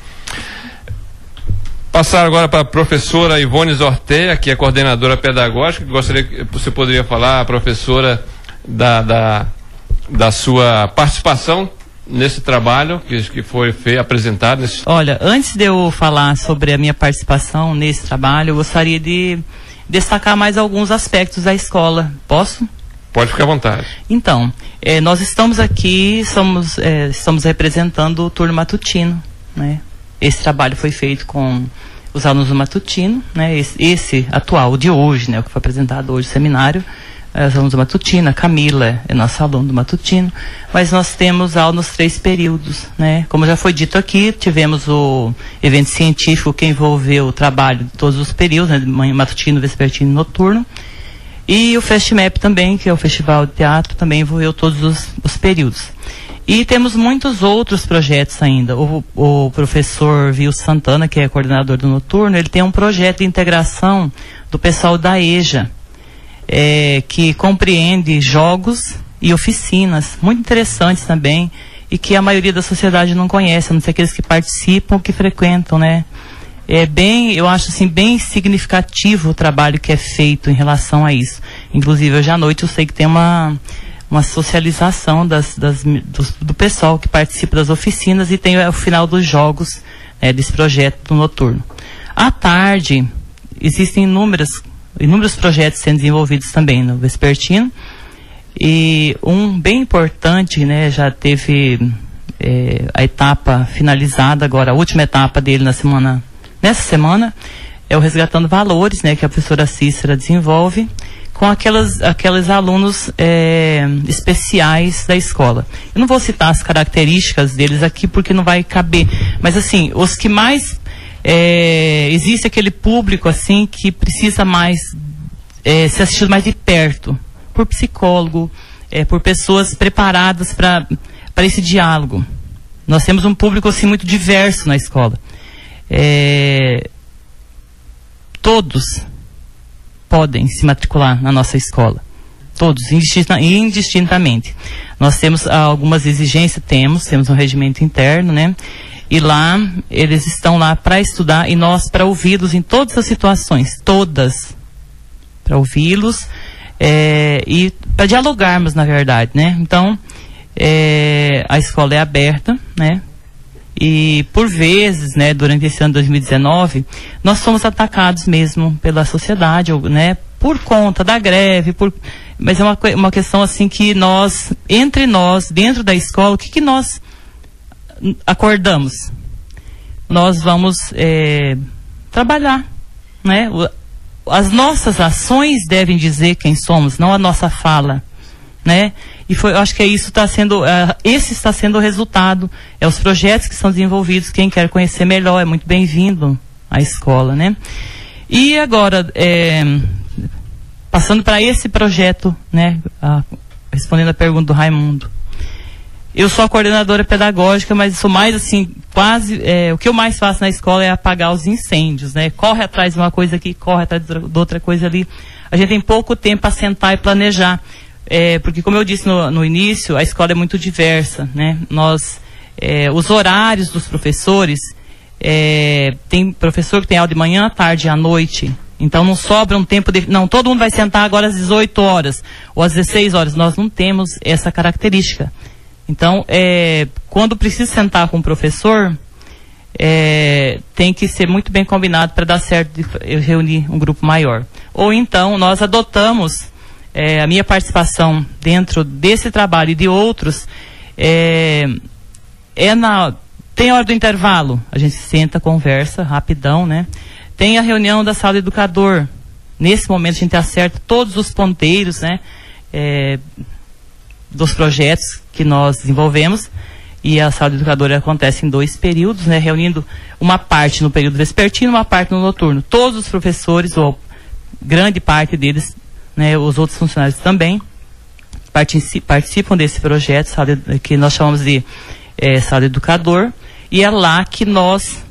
Passar agora para a professora Ivone Zorteia, que é coordenadora pedagógica. Gostaria que você poderia falar, professora, da, da, da sua participação nesse trabalho que, que foi feito, apresentado. Nesse... Olha, antes de eu falar sobre a minha participação nesse trabalho, eu gostaria de destacar mais alguns aspectos da escola. Posso? Pode ficar à vontade. Então, eh, nós estamos aqui, somos, eh, estamos representando o turno matutino, né? Esse trabalho foi feito com os alunos do matutino, né? Esse, esse atual, de hoje, né? O que foi apresentado hoje no seminário, é, os alunos do matutino, a Camila é nossa aluna do matutino, mas nós temos aula nos três períodos, né? Como já foi dito aqui, tivemos o evento científico que envolveu o trabalho de todos os períodos, né? Matutino, vespertino e noturno. E o FestMap também, que é o Festival de Teatro, também envolveu todos os, os períodos. E temos muitos outros projetos ainda. O, o professor Vil Santana, que é coordenador do noturno, ele tem um projeto de integração do pessoal da EJA, é, que compreende jogos e oficinas, muito interessantes também, e que a maioria da sociedade não conhece, a não ser aqueles que participam, que frequentam, né? É bem, eu acho assim, bem significativo o trabalho que é feito em relação a isso. Inclusive, hoje à noite eu sei que tem uma, uma socialização das, das, do, do, pessoal que participa das oficinas e tem o final dos jogos né, desse projeto noturno. À tarde, existem inúmeras inúmeros projetos sendo desenvolvidos também no Vespertino. E um bem importante, né, já teve é, a etapa finalizada agora, a última etapa dele na semana, nessa semana, é o Resgatando Valores, né, que a professora Cícera desenvolve com aquelas, aqueles alunos é, especiais da escola. Eu não vou citar as características deles aqui porque não vai caber, mas assim, os que mais é, existe aquele público assim que precisa mais é, ser assistido mais de perto por psicólogo, é, por pessoas preparadas para esse diálogo. Nós temos um público assim muito diverso na escola. É, todos podem se matricular na nossa escola. Todos, indistintamente. Nós temos algumas exigências, temos, temos um regimento interno, né? E lá, eles estão lá para estudar e nós para ouvi-los em todas as situações, todas. Para ouvi-los é, e para dialogarmos, na verdade, né? Então, é, a escola é aberta, né? E por vezes, né, durante esse ano 2019, nós somos atacados mesmo pela sociedade, né, por conta da greve, por, mas é uma, uma questão assim que nós, entre nós, dentro da escola, o que, que nós acordamos, nós vamos é, trabalhar, né? As nossas ações devem dizer quem somos, não a nossa fala, né? E foi, eu acho que é isso está sendo, uh, esse está sendo o resultado, é os projetos que são desenvolvidos. Quem quer conhecer melhor é muito bem-vindo à escola, né? E agora, é, passando para esse projeto, né? Respondendo a pergunta do Raimundo. Eu sou a coordenadora pedagógica, mas sou mais assim, quase, é, o que eu mais faço na escola é apagar os incêndios, né? Corre atrás de uma coisa aqui, corre atrás de outra coisa ali. A gente tem pouco tempo para sentar e planejar, é, porque como eu disse no, no, início, a escola é muito diversa, né? Nós, é, os horários dos professores, é, tem professor que tem aula de manhã, tarde e à noite, então não sobra um tempo de. Não, todo mundo vai sentar agora às 18 horas ou às 16 horas. Nós não temos essa característica. Então, é, quando precisa sentar com o professor, é, tem que ser muito bem combinado para dar certo de reunir um grupo maior. Ou então, nós adotamos é, a minha participação dentro desse trabalho e de outros, é, é na. Tem hora do intervalo, a gente senta, conversa, rapidão, né? Tem a reunião da sala educador. Nesse momento a gente acerta todos os ponteiros, né? É, dos projetos que nós desenvolvemos. E a sala educadora acontece em dois períodos, né, reunindo uma parte no período vespertino, uma parte no noturno. Todos os professores, ou grande parte deles, né, os outros funcionários também, participam desse projeto, sala, que nós chamamos de é, sala educador, e é lá que nós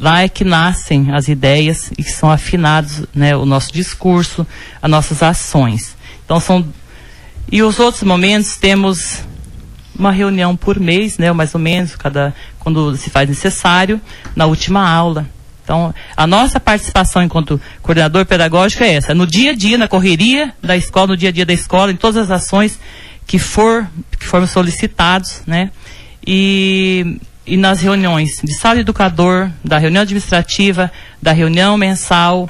lá é que nascem as ideias e que são afinados né, o nosso discurso, as nossas ações. Então são e os outros momentos temos uma reunião por mês, né, mais ou menos, cada quando se faz necessário, na última aula. Então, a nossa participação enquanto coordenador pedagógico é essa, no dia a dia, na correria da escola, no dia a dia da escola, em todas as ações que for que foram solicitados, né? E, e nas reuniões de sala educador, da reunião administrativa, da reunião mensal,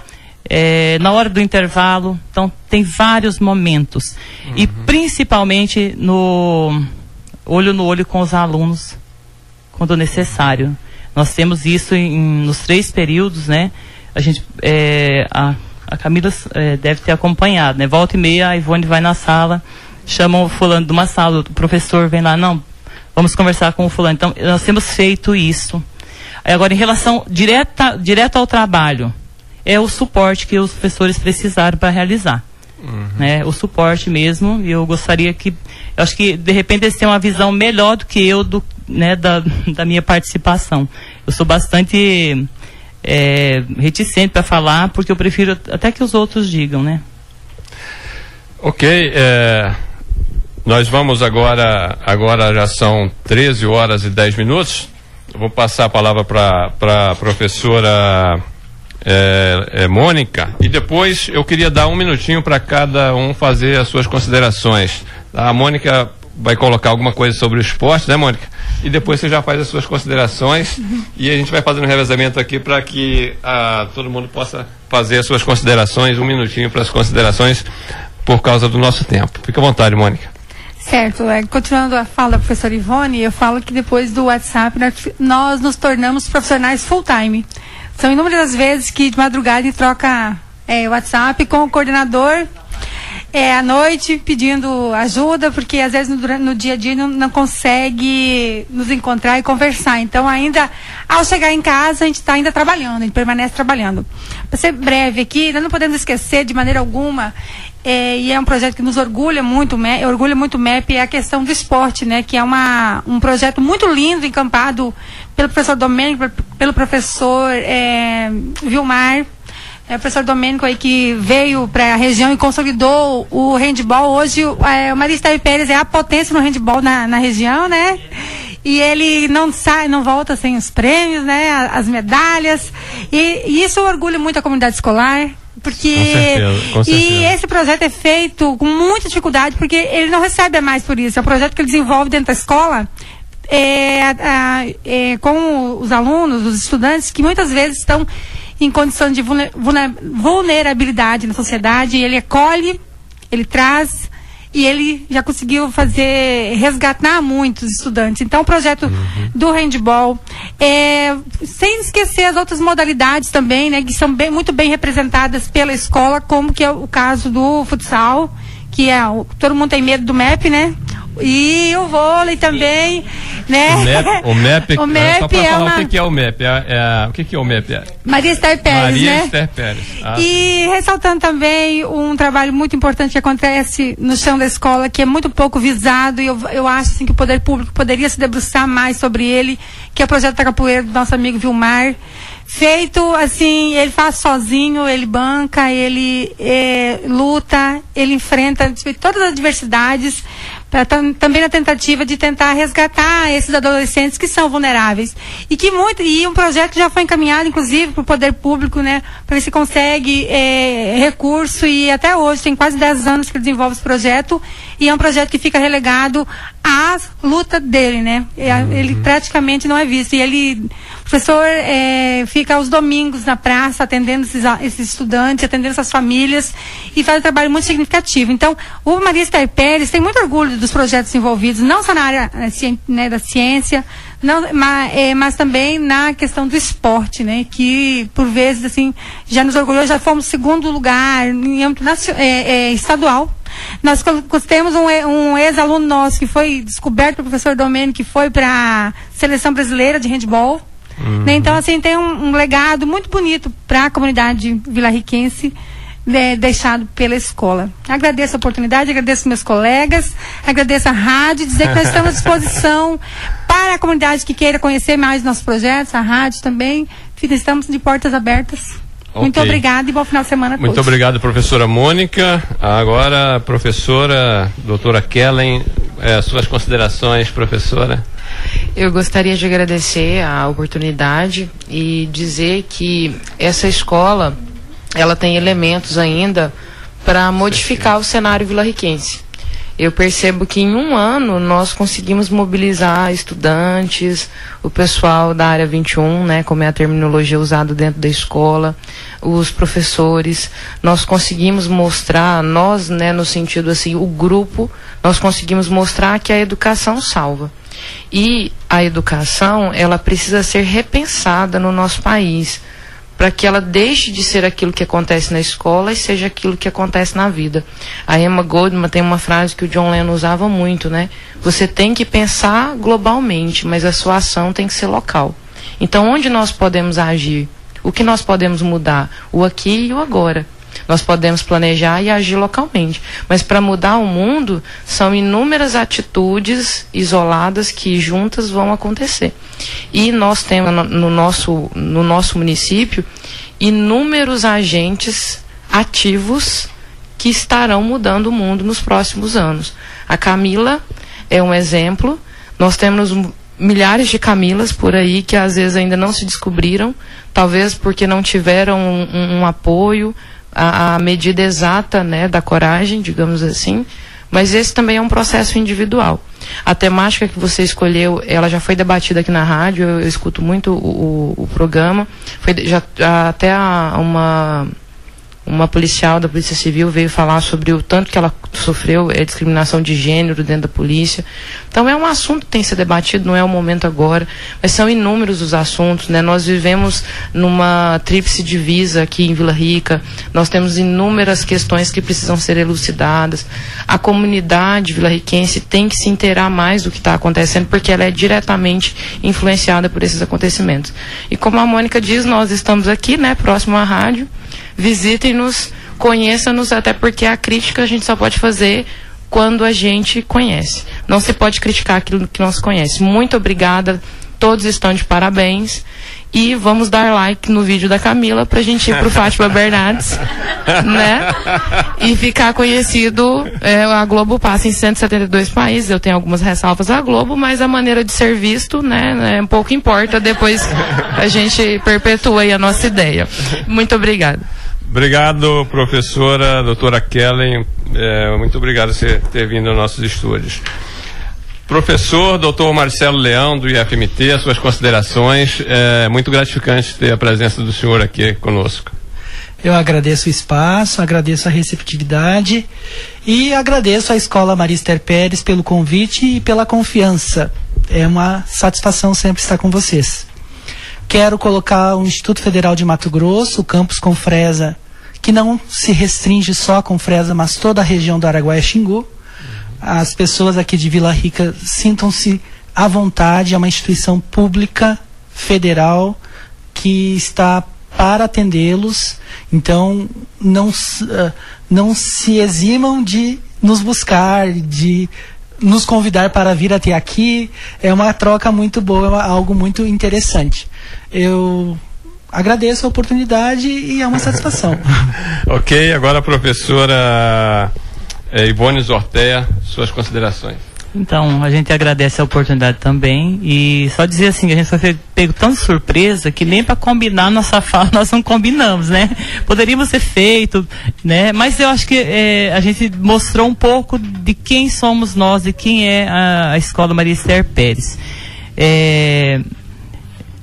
é, na hora do intervalo. Então, tem vários momentos. Uhum. E principalmente no olho no olho com os alunos, quando necessário. Nós temos isso em, nos três períodos, né? A gente, é, a, a Camila é, deve ter acompanhado, né? Volta e meia, a Ivone vai na sala, chama o fulano de uma sala, o professor vem lá, não, vamos conversar com o fulano. Então, nós temos feito isso. Agora, em relação direta, direto ao trabalho, é o suporte que os professores precisaram para realizar. Uhum. Né, o suporte mesmo, e eu gostaria que, eu acho que de repente eles têm uma visão melhor do que eu do, né, da, da minha participação. Eu sou bastante é, reticente para falar, porque eu prefiro até que os outros digam, né? Ok, é, nós vamos agora, agora já são 13 horas e 10 minutos. Eu vou passar a palavra para a professora é, é, Mônica e depois eu queria dar um minutinho para cada um fazer as suas considerações. A Mônica vai colocar alguma coisa sobre o esporte, né, Mônica? E depois você já faz as suas considerações uhum. e a gente vai fazendo um revezamento aqui para que ah, todo mundo possa fazer as suas considerações, um minutinho para as considerações por causa do nosso tempo. Fique à vontade, Mônica. Certo, é, continuando a fala da professora Ivone, eu falo que depois do WhatsApp nós nos tornamos profissionais full-time. São inúmeras vezes que de madrugada troca é, WhatsApp com o coordenador é, à noite pedindo ajuda, porque às vezes no, no dia a dia não, não, consegue nos encontrar e conversar. Então, ainda, ao chegar em casa, a gente está ainda trabalhando, a gente permanece trabalhando. Para ser breve aqui, nós não podemos esquecer de maneira alguma, é, e é um projeto que nos orgulha muito, orgulha muito o MEP, é a questão do esporte, né? Que é uma, um projeto muito lindo, encampado pelo professor Domênico, pelo professor é, Vilmar, é, o professor Domênico aí que veio para a região e consolidou o handball. Hoje é, o Maristela Pérez é a potência no handball na, na região, né? E ele não sai, não volta sem os prêmios, né? As medalhas. E, e isso orgulha muito a comunidade escolar. Porque com certeza, com certeza. e esse projeto é feito com muita dificuldade, porque ele não recebe mais por isso. É um projeto que ele desenvolve dentro da escola é, é, com os alunos, os estudantes, que muitas vezes estão em condições de vulnerabilidade na sociedade, ele acolhe, ele traz e ele já conseguiu fazer resgatar muitos estudantes. Então, o projeto uhum. do handball, é, sem esquecer as outras modalidades também, né, que são bem, muito bem representadas pela escola, como que é o caso do futsal, que é todo mundo tem medo do MEP, né? E o vôlei também, né? O MEP, o MEP, o MEP só para é falar uma... o que, é o MEP, é, é, o que, que é o MEP? É... Maria Esther Pérez, Maria né? Esther Pérez. Ah, e ressaltando também um trabalho muito importante que acontece no chão da escola, que é muito pouco visado, e eu, eu acho assim, que o poder público poderia se debruçar mais sobre ele, que é o projeto da capoeira do nosso amigo Vilmar feito assim, ele faz sozinho, ele banca, ele é, luta, ele enfrenta todas as adversidades, pra, também na tentativa de tentar resgatar esses adolescentes que são vulneráveis. E que muito, e um projeto já foi encaminhado, inclusive, para o poder público, né, para ver se consegue é, recurso, e até hoje, tem quase 10 anos que desenvolve esse projeto, e é um projeto que fica relegado à luta dele, né? Uhum. Ele praticamente não é visto. E ele, o professor é, fica aos domingos na praça atendendo esses, esses estudantes, atendendo essas famílias e faz um trabalho muito significativo. Então, o Maria Esther Pérez tem muito orgulho dos projetos envolvidos, não só na área né, da ciência, não, mas, é, mas, também na questão do esporte, né? Que por vezes assim já nos orgulhou, já fomos segundo lugar em âmbito é, é, estadual. Nós temos um, um ex-aluno nosso que foi descoberto pelo professor Domênio, que foi para a seleção brasileira de handball. Uhum. Né? Então, assim, tem um, um legado muito bonito para a comunidade vila-riquense né, deixado pela escola. Agradeço a oportunidade, agradeço meus colegas, agradeço a rádio, dizer que nós estamos à disposição para a comunidade que queira conhecer mais nossos projetos, a rádio também estamos de portas abertas. Okay. Muito obrigada e bom final de semana a Muito todos. obrigado, professora Mônica. Agora, professora doutora Kellen, é, suas considerações, professora. Eu gostaria de agradecer a oportunidade e dizer que essa escola ela tem elementos ainda para modificar o cenário vila-riquense eu percebo que em um ano nós conseguimos mobilizar estudantes, o pessoal da área 21, né, como é a terminologia usada dentro da escola, os professores, nós conseguimos mostrar, nós, né, no sentido assim, o grupo, nós conseguimos mostrar que a educação salva. E a educação, ela precisa ser repensada no nosso país para que ela deixe de ser aquilo que acontece na escola e seja aquilo que acontece na vida. A Emma Goldman tem uma frase que o John Lennon usava muito, né? Você tem que pensar globalmente, mas a sua ação tem que ser local. Então, onde nós podemos agir? O que nós podemos mudar? O aqui e o agora. Nós podemos planejar e agir localmente. Mas para mudar o mundo, são inúmeras atitudes isoladas que juntas vão acontecer. E nós temos no, no nosso, no nosso município inúmeros agentes ativos que estarão mudando o mundo nos próximos anos. A Camila é um exemplo. Nós temos milhares de Camilas por aí que às vezes ainda não se descobriram, talvez porque não tiveram um, um apoio, a, a medida exata né, da coragem, digamos assim, mas esse também é um processo individual. A temática que você escolheu, ela já foi debatida aqui na rádio, eu, eu escuto muito o, o, o programa. Foi já, até a, uma uma policial da Polícia Civil veio falar sobre o tanto que ela sofreu é, discriminação de gênero dentro da polícia. Então é um assunto que tem que ser debatido, não é o momento agora, mas são inúmeros os assuntos, né? Nós vivemos numa tríplice divisa aqui em Vila Rica, nós temos inúmeras questões que precisam ser elucidadas. A comunidade vila-riquense tem que se inteirar mais do que está acontecendo, porque ela é diretamente influenciada por esses acontecimentos. E como a Mônica diz, nós estamos aqui, né, próximo à rádio, visitem-nos, conheçam-nos, até porque a crítica a gente só pode fazer quando a gente conhece. Não se pode criticar aquilo que não se conhece. Muito obrigada, todos estão de parabéns. E vamos dar like no vídeo da Camila pra gente ir pro Fátima Bernardes, né? E ficar conhecido. É, a Globo passa em 172 países. Eu tenho algumas ressalvas à Globo, mas a maneira de ser visto, né? um pouco importa. Depois a gente perpetua aí a nossa ideia. Muito obrigada. Obrigado, professora, doutora Kellen. É, muito obrigado por ter vindo aos nossos estúdios. Professor doutor Marcelo Leão, do IFMT, as suas considerações. É muito gratificante ter a presença do senhor aqui conosco. Eu agradeço o espaço, agradeço a receptividade e agradeço à Escola Marister Pérez pelo convite e pela confiança. É uma satisfação sempre estar com vocês. Quero colocar o Instituto Federal de Mato Grosso, o campus Confresa, que não se restringe só a Confresa, mas toda a região do Araguaia-Xingu. As pessoas aqui de Vila Rica sintam-se à vontade, é uma instituição pública, federal, que está para atendê-los. Então, não, uh, não se eximam de nos buscar, de nos convidar para vir até aqui. É uma troca muito boa, é algo muito interessante eu agradeço a oportunidade e é uma satisfação. ok, agora a professora eh, Ivone Zortea, suas considerações. Então, a gente agradece a oportunidade também e só dizer assim, a gente foi pego tão de surpresa que nem para combinar nossa fala nós não combinamos, né? Poderíamos ter feito, né? Mas eu acho que é, a gente mostrou um pouco de quem somos nós e quem é a, a Escola Maria Esther Pérez. É,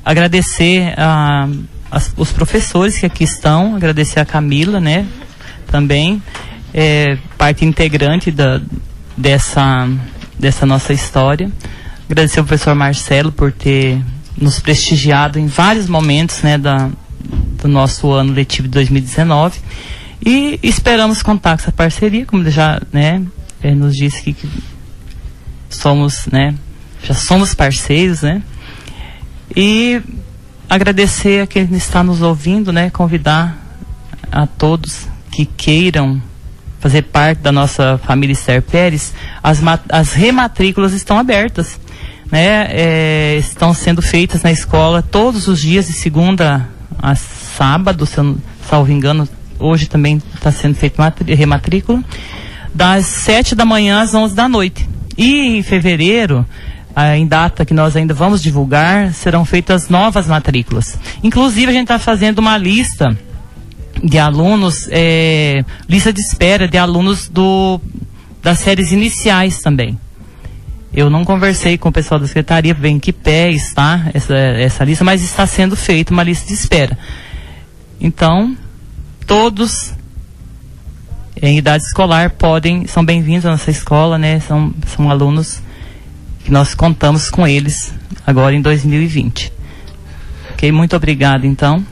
agradecer a, a, os professores que aqui estão, agradecer a Camila, né, também, é, parte integrante da, dessa, dessa nossa história. Agradecer ao professor Marcelo por ter nos prestigiado em vários momentos, né, da, do nosso ano letivo de 2019. E esperamos contar com essa parceria, como já, né, é, nos disse que, que somos, né, já somos parceiros, né, e agradecer a quem está nos ouvindo, né? Convidar a todos que queiram fazer parte da nossa família Esther Pérez, as, as rematrículas estão abertas. né, é, estão sendo feitas na escola todos os dias, de segunda a sábado, se eu salvo engano, hoje também está sendo feito rematrícula, das 7 da manhã às 11 da noite. E em fevereiro, em data que nós ainda vamos divulgar, serão feitas novas matrículas. Inclusive, a gente está fazendo uma lista de alunos, é, lista de espera de alunos do, das séries iniciais também. Eu não conversei com o pessoal da secretaria, ver em que pé está essa, essa lista, mas está sendo feita uma lista de espera. Então, todos em idade escolar podem, são bem-vindos à nossa escola, né? São, são alunos que nós contamos com eles agora em 2020. Ok, muito obrigado então.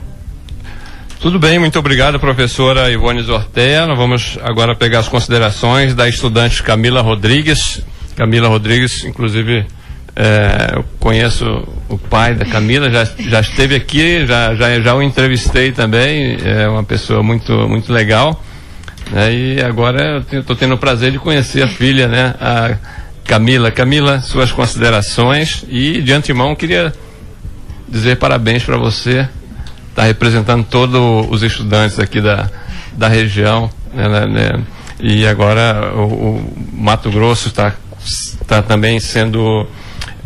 Tudo bem, muito obrigado, professora Ivone Zortea. Nós vamos agora pegar as considerações da estudante Camila Rodrigues. Camila Rodrigues, inclusive, é, eu conheço o pai da Camila, já, já esteve aqui, já, já, já o entrevistei também, é uma pessoa muito, muito legal. Né, e agora eu estou tendo o prazer de conhecer a filha, né, a Camila. Camila, suas considerações e de antemão queria dizer parabéns para você, estar tá representando todos os estudantes aqui da, da região, né, né, né e agora o, o Mato Grosso está tá também sendo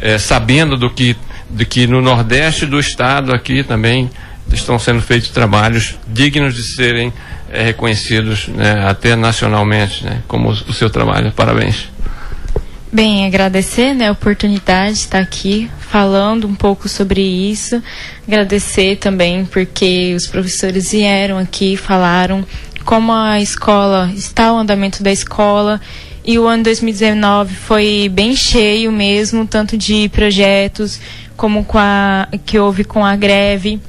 é, sabendo do que, de que no Nordeste do estado aqui também estão sendo feitos trabalhos dignos de serem é, reconhecidos né, até nacionalmente, né, como o, o seu trabalho. Parabéns. Bem, agradecer né, a oportunidade de estar aqui falando um pouco sobre isso. Agradecer também porque os professores vieram aqui, falaram como a escola está o andamento da escola e o ano 2019 foi bem cheio mesmo, tanto de projetos como com a, que houve com a greve.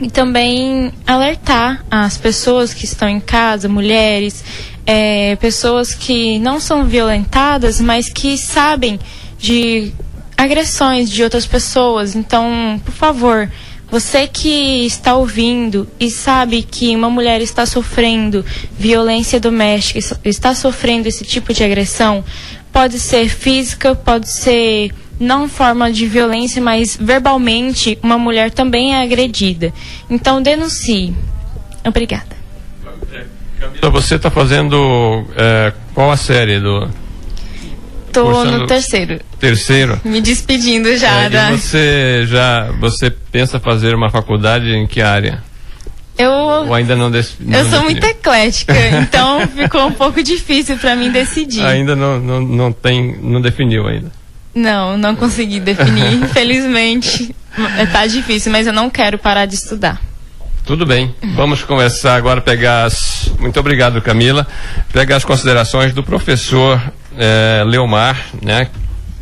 E também alertar as pessoas que estão em casa, mulheres, é, pessoas que não são violentadas, mas que sabem de agressões de outras pessoas. Então, por favor, você que está ouvindo e sabe que uma mulher está sofrendo violência doméstica, está sofrendo esse tipo de agressão, pode ser física, pode ser não forma de violência, mas verbalmente, uma mulher também é agredida. Então denuncie. Obrigada. Você está fazendo é, qual a série do Tô Cursando no terceiro. Terceiro? Me despedindo já. É, da... E você já você pensa fazer uma faculdade em que área? Eu, Ou ainda não, des, não Eu sou muito eclética, então ficou um pouco difícil para mim decidir. Ainda não, não, não tem, não definiu ainda. Não, não consegui definir, infelizmente. É, tá difícil, mas eu não quero parar de estudar. Tudo bem. Vamos conversar agora, pegar as. Muito obrigado, Camila. Pegar as considerações do professor é, Leomar, né?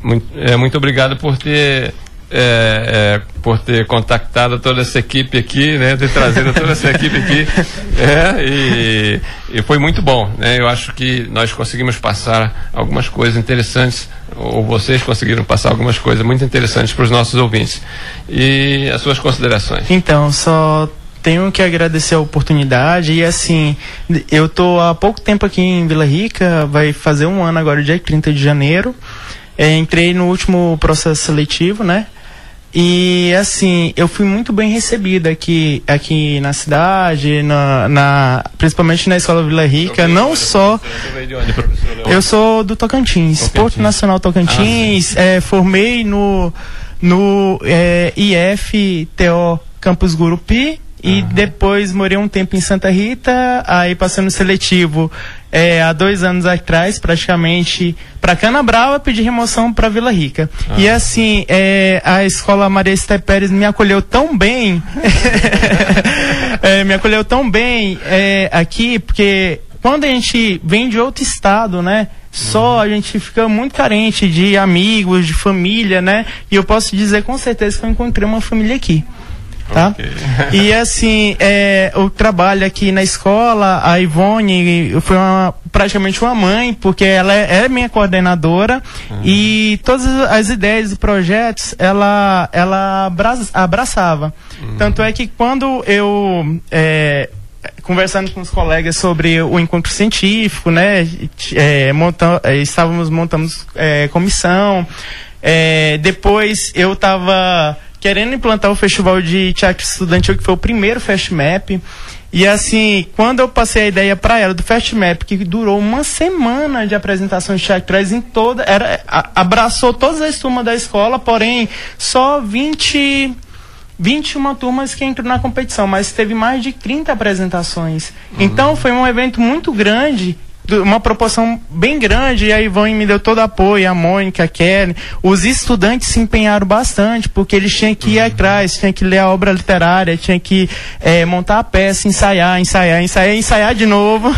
Muito, é, muito obrigado por ter é, é, por ter contactado toda essa equipe aqui, né, ter trazido toda essa equipe aqui, é, e, e, foi muito bom, né, eu acho que nós conseguimos passar algumas coisas interessantes, ou vocês conseguiram passar algumas coisas muito interessantes para os nossos ouvintes. E as suas considerações? Então, só tenho que agradecer a oportunidade e assim, eu tô há pouco tempo aqui em Vila Rica, vai fazer um ano agora, dia 30 de janeiro. É, entrei no último processo seletivo, né? E assim, eu fui muito bem recebida aqui, aqui na cidade, na, na principalmente na escola Vila Rica, não só. Eu sou do Tocantins, Tocantins. Porto Nacional Tocantins, ah, é, formei no, no é, IFTO Campus Gurupi e uhum. depois morei um tempo em Santa Rita, aí passando seletivo é, há dois anos atrás, praticamente, para Canabrava, pedi remoção para Vila Rica. Uhum. E assim, é, a escola Maria Esté Pérez me acolheu tão bem, é, me acolheu tão bem é, aqui, porque quando a gente vem de outro estado, né? Só uhum. a gente fica muito carente de amigos, de família, né? E eu posso dizer com certeza que eu encontrei uma família aqui tá? Okay. e assim, é, o trabalho aqui na escola, a Ivone foi uma, praticamente uma mãe, porque ela é, é minha coordenadora uhum. e todas as ideias e projetos ela, ela abraçava. Uhum. Tanto é que quando eu é, conversando com os colegas sobre o encontro científico, né? É, monta, é, estávamos montando é, comissão É, depois eu estava querendo implantar o festival de teatro estudantil, que foi o primeiro FestMap. E assim, quando eu passei a ideia para ela do FestMap, que durou uma semana de apresentação de teatrais em toda, era a, abraçou todas as turmas da escola, porém só 20 21 turmas que entram na competição, mas teve mais de 30 apresentações. Uhum. Então foi um evento muito grande uma proporção bem grande, e a Ivone me deu todo o apoio, a Mônica, a Kelly. Os estudantes se empenharam bastante, porque eles tinham que ir uhum. atrás, tinham que ler a obra literária, tinham que é, montar a peça, ensaiar, ensaiar, ensaiar, ensaiar de novo, uhum.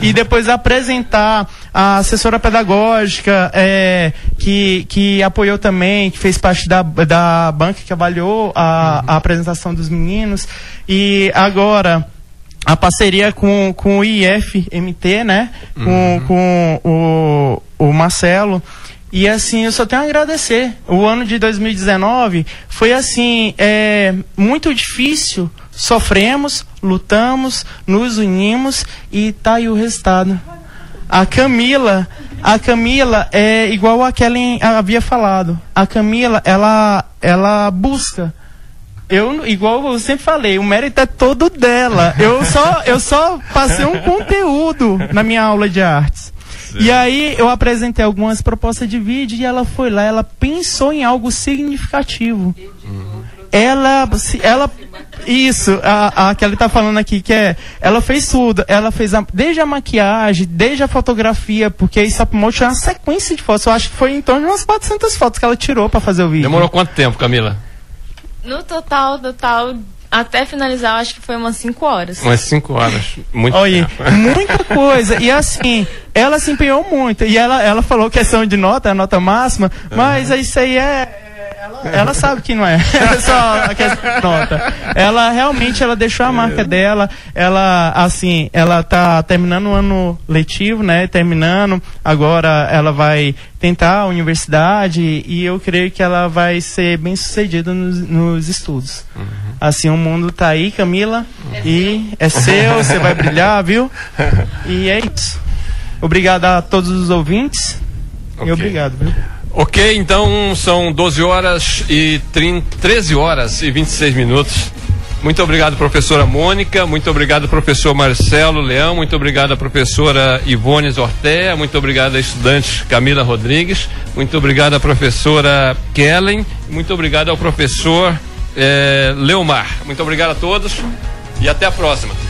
e depois apresentar a assessora pedagógica, é, que, que apoiou também, que fez parte da, da banca que avaliou a, a apresentação dos meninos. E agora a parceria com, com o IFMT, né? Com, uhum. com o, o Marcelo. E assim, eu só tenho a agradecer. O ano de 2019 foi assim, é, muito difícil. Sofremos, lutamos, nos unimos e tá aí o resultado. A Camila, a Camila é igual a Kellen havia falado. A Camila, ela, ela busca eu, igual eu sempre falei, o mérito é todo dela. Eu só, eu só passei um conteúdo na minha aula de artes. E aí eu apresentei algumas propostas de vídeo e ela foi lá, ela pensou em algo significativo. Uhum. Ela, ela, isso, a, a que ela está falando aqui, que é, ela fez tudo, ela fez a, desde a maquiagem, desde a fotografia, porque isso é uma sequência de fotos, eu acho que foi em torno de umas 400 fotos que ela tirou para fazer o vídeo. Demorou quanto tempo, Camila? No total, total, até finalizar, eu acho que foi umas 5 horas. Umas 5 horas. Muito Olha, muita coisa. E assim, ela se empenhou muito. E ela, ela falou questão de nota, a nota máxima, mas uhum. isso aí é ela, ela, sabe que não é. é só a questão nota. Ela realmente ela deixou a marca dela. Ela assim, ela tá terminando o ano letivo, né? Terminando. Agora ela vai tentar a universidade e eu creio que ela vai ser bem sucedida nos, nos estudos. Uhum. Assim, o mundo tá aí, Camila, é e é seu, você vai brilhar, viu? E é isso. Obrigado a todos os ouvintes. Okay. E obrigado, viu? Ok, então são 12 horas e 30, 13 horas e 26 minutos. Muito obrigado, professora Mônica. Muito obrigado, professor Marcelo Leão. Muito obrigado, professora Ivone Zortea. Muito obrigado, estudante Camila Rodrigues. Muito obrigado, professora Kellen. Muito obrigado ao professor eh, Leomar. Muito obrigado a todos e até a próxima.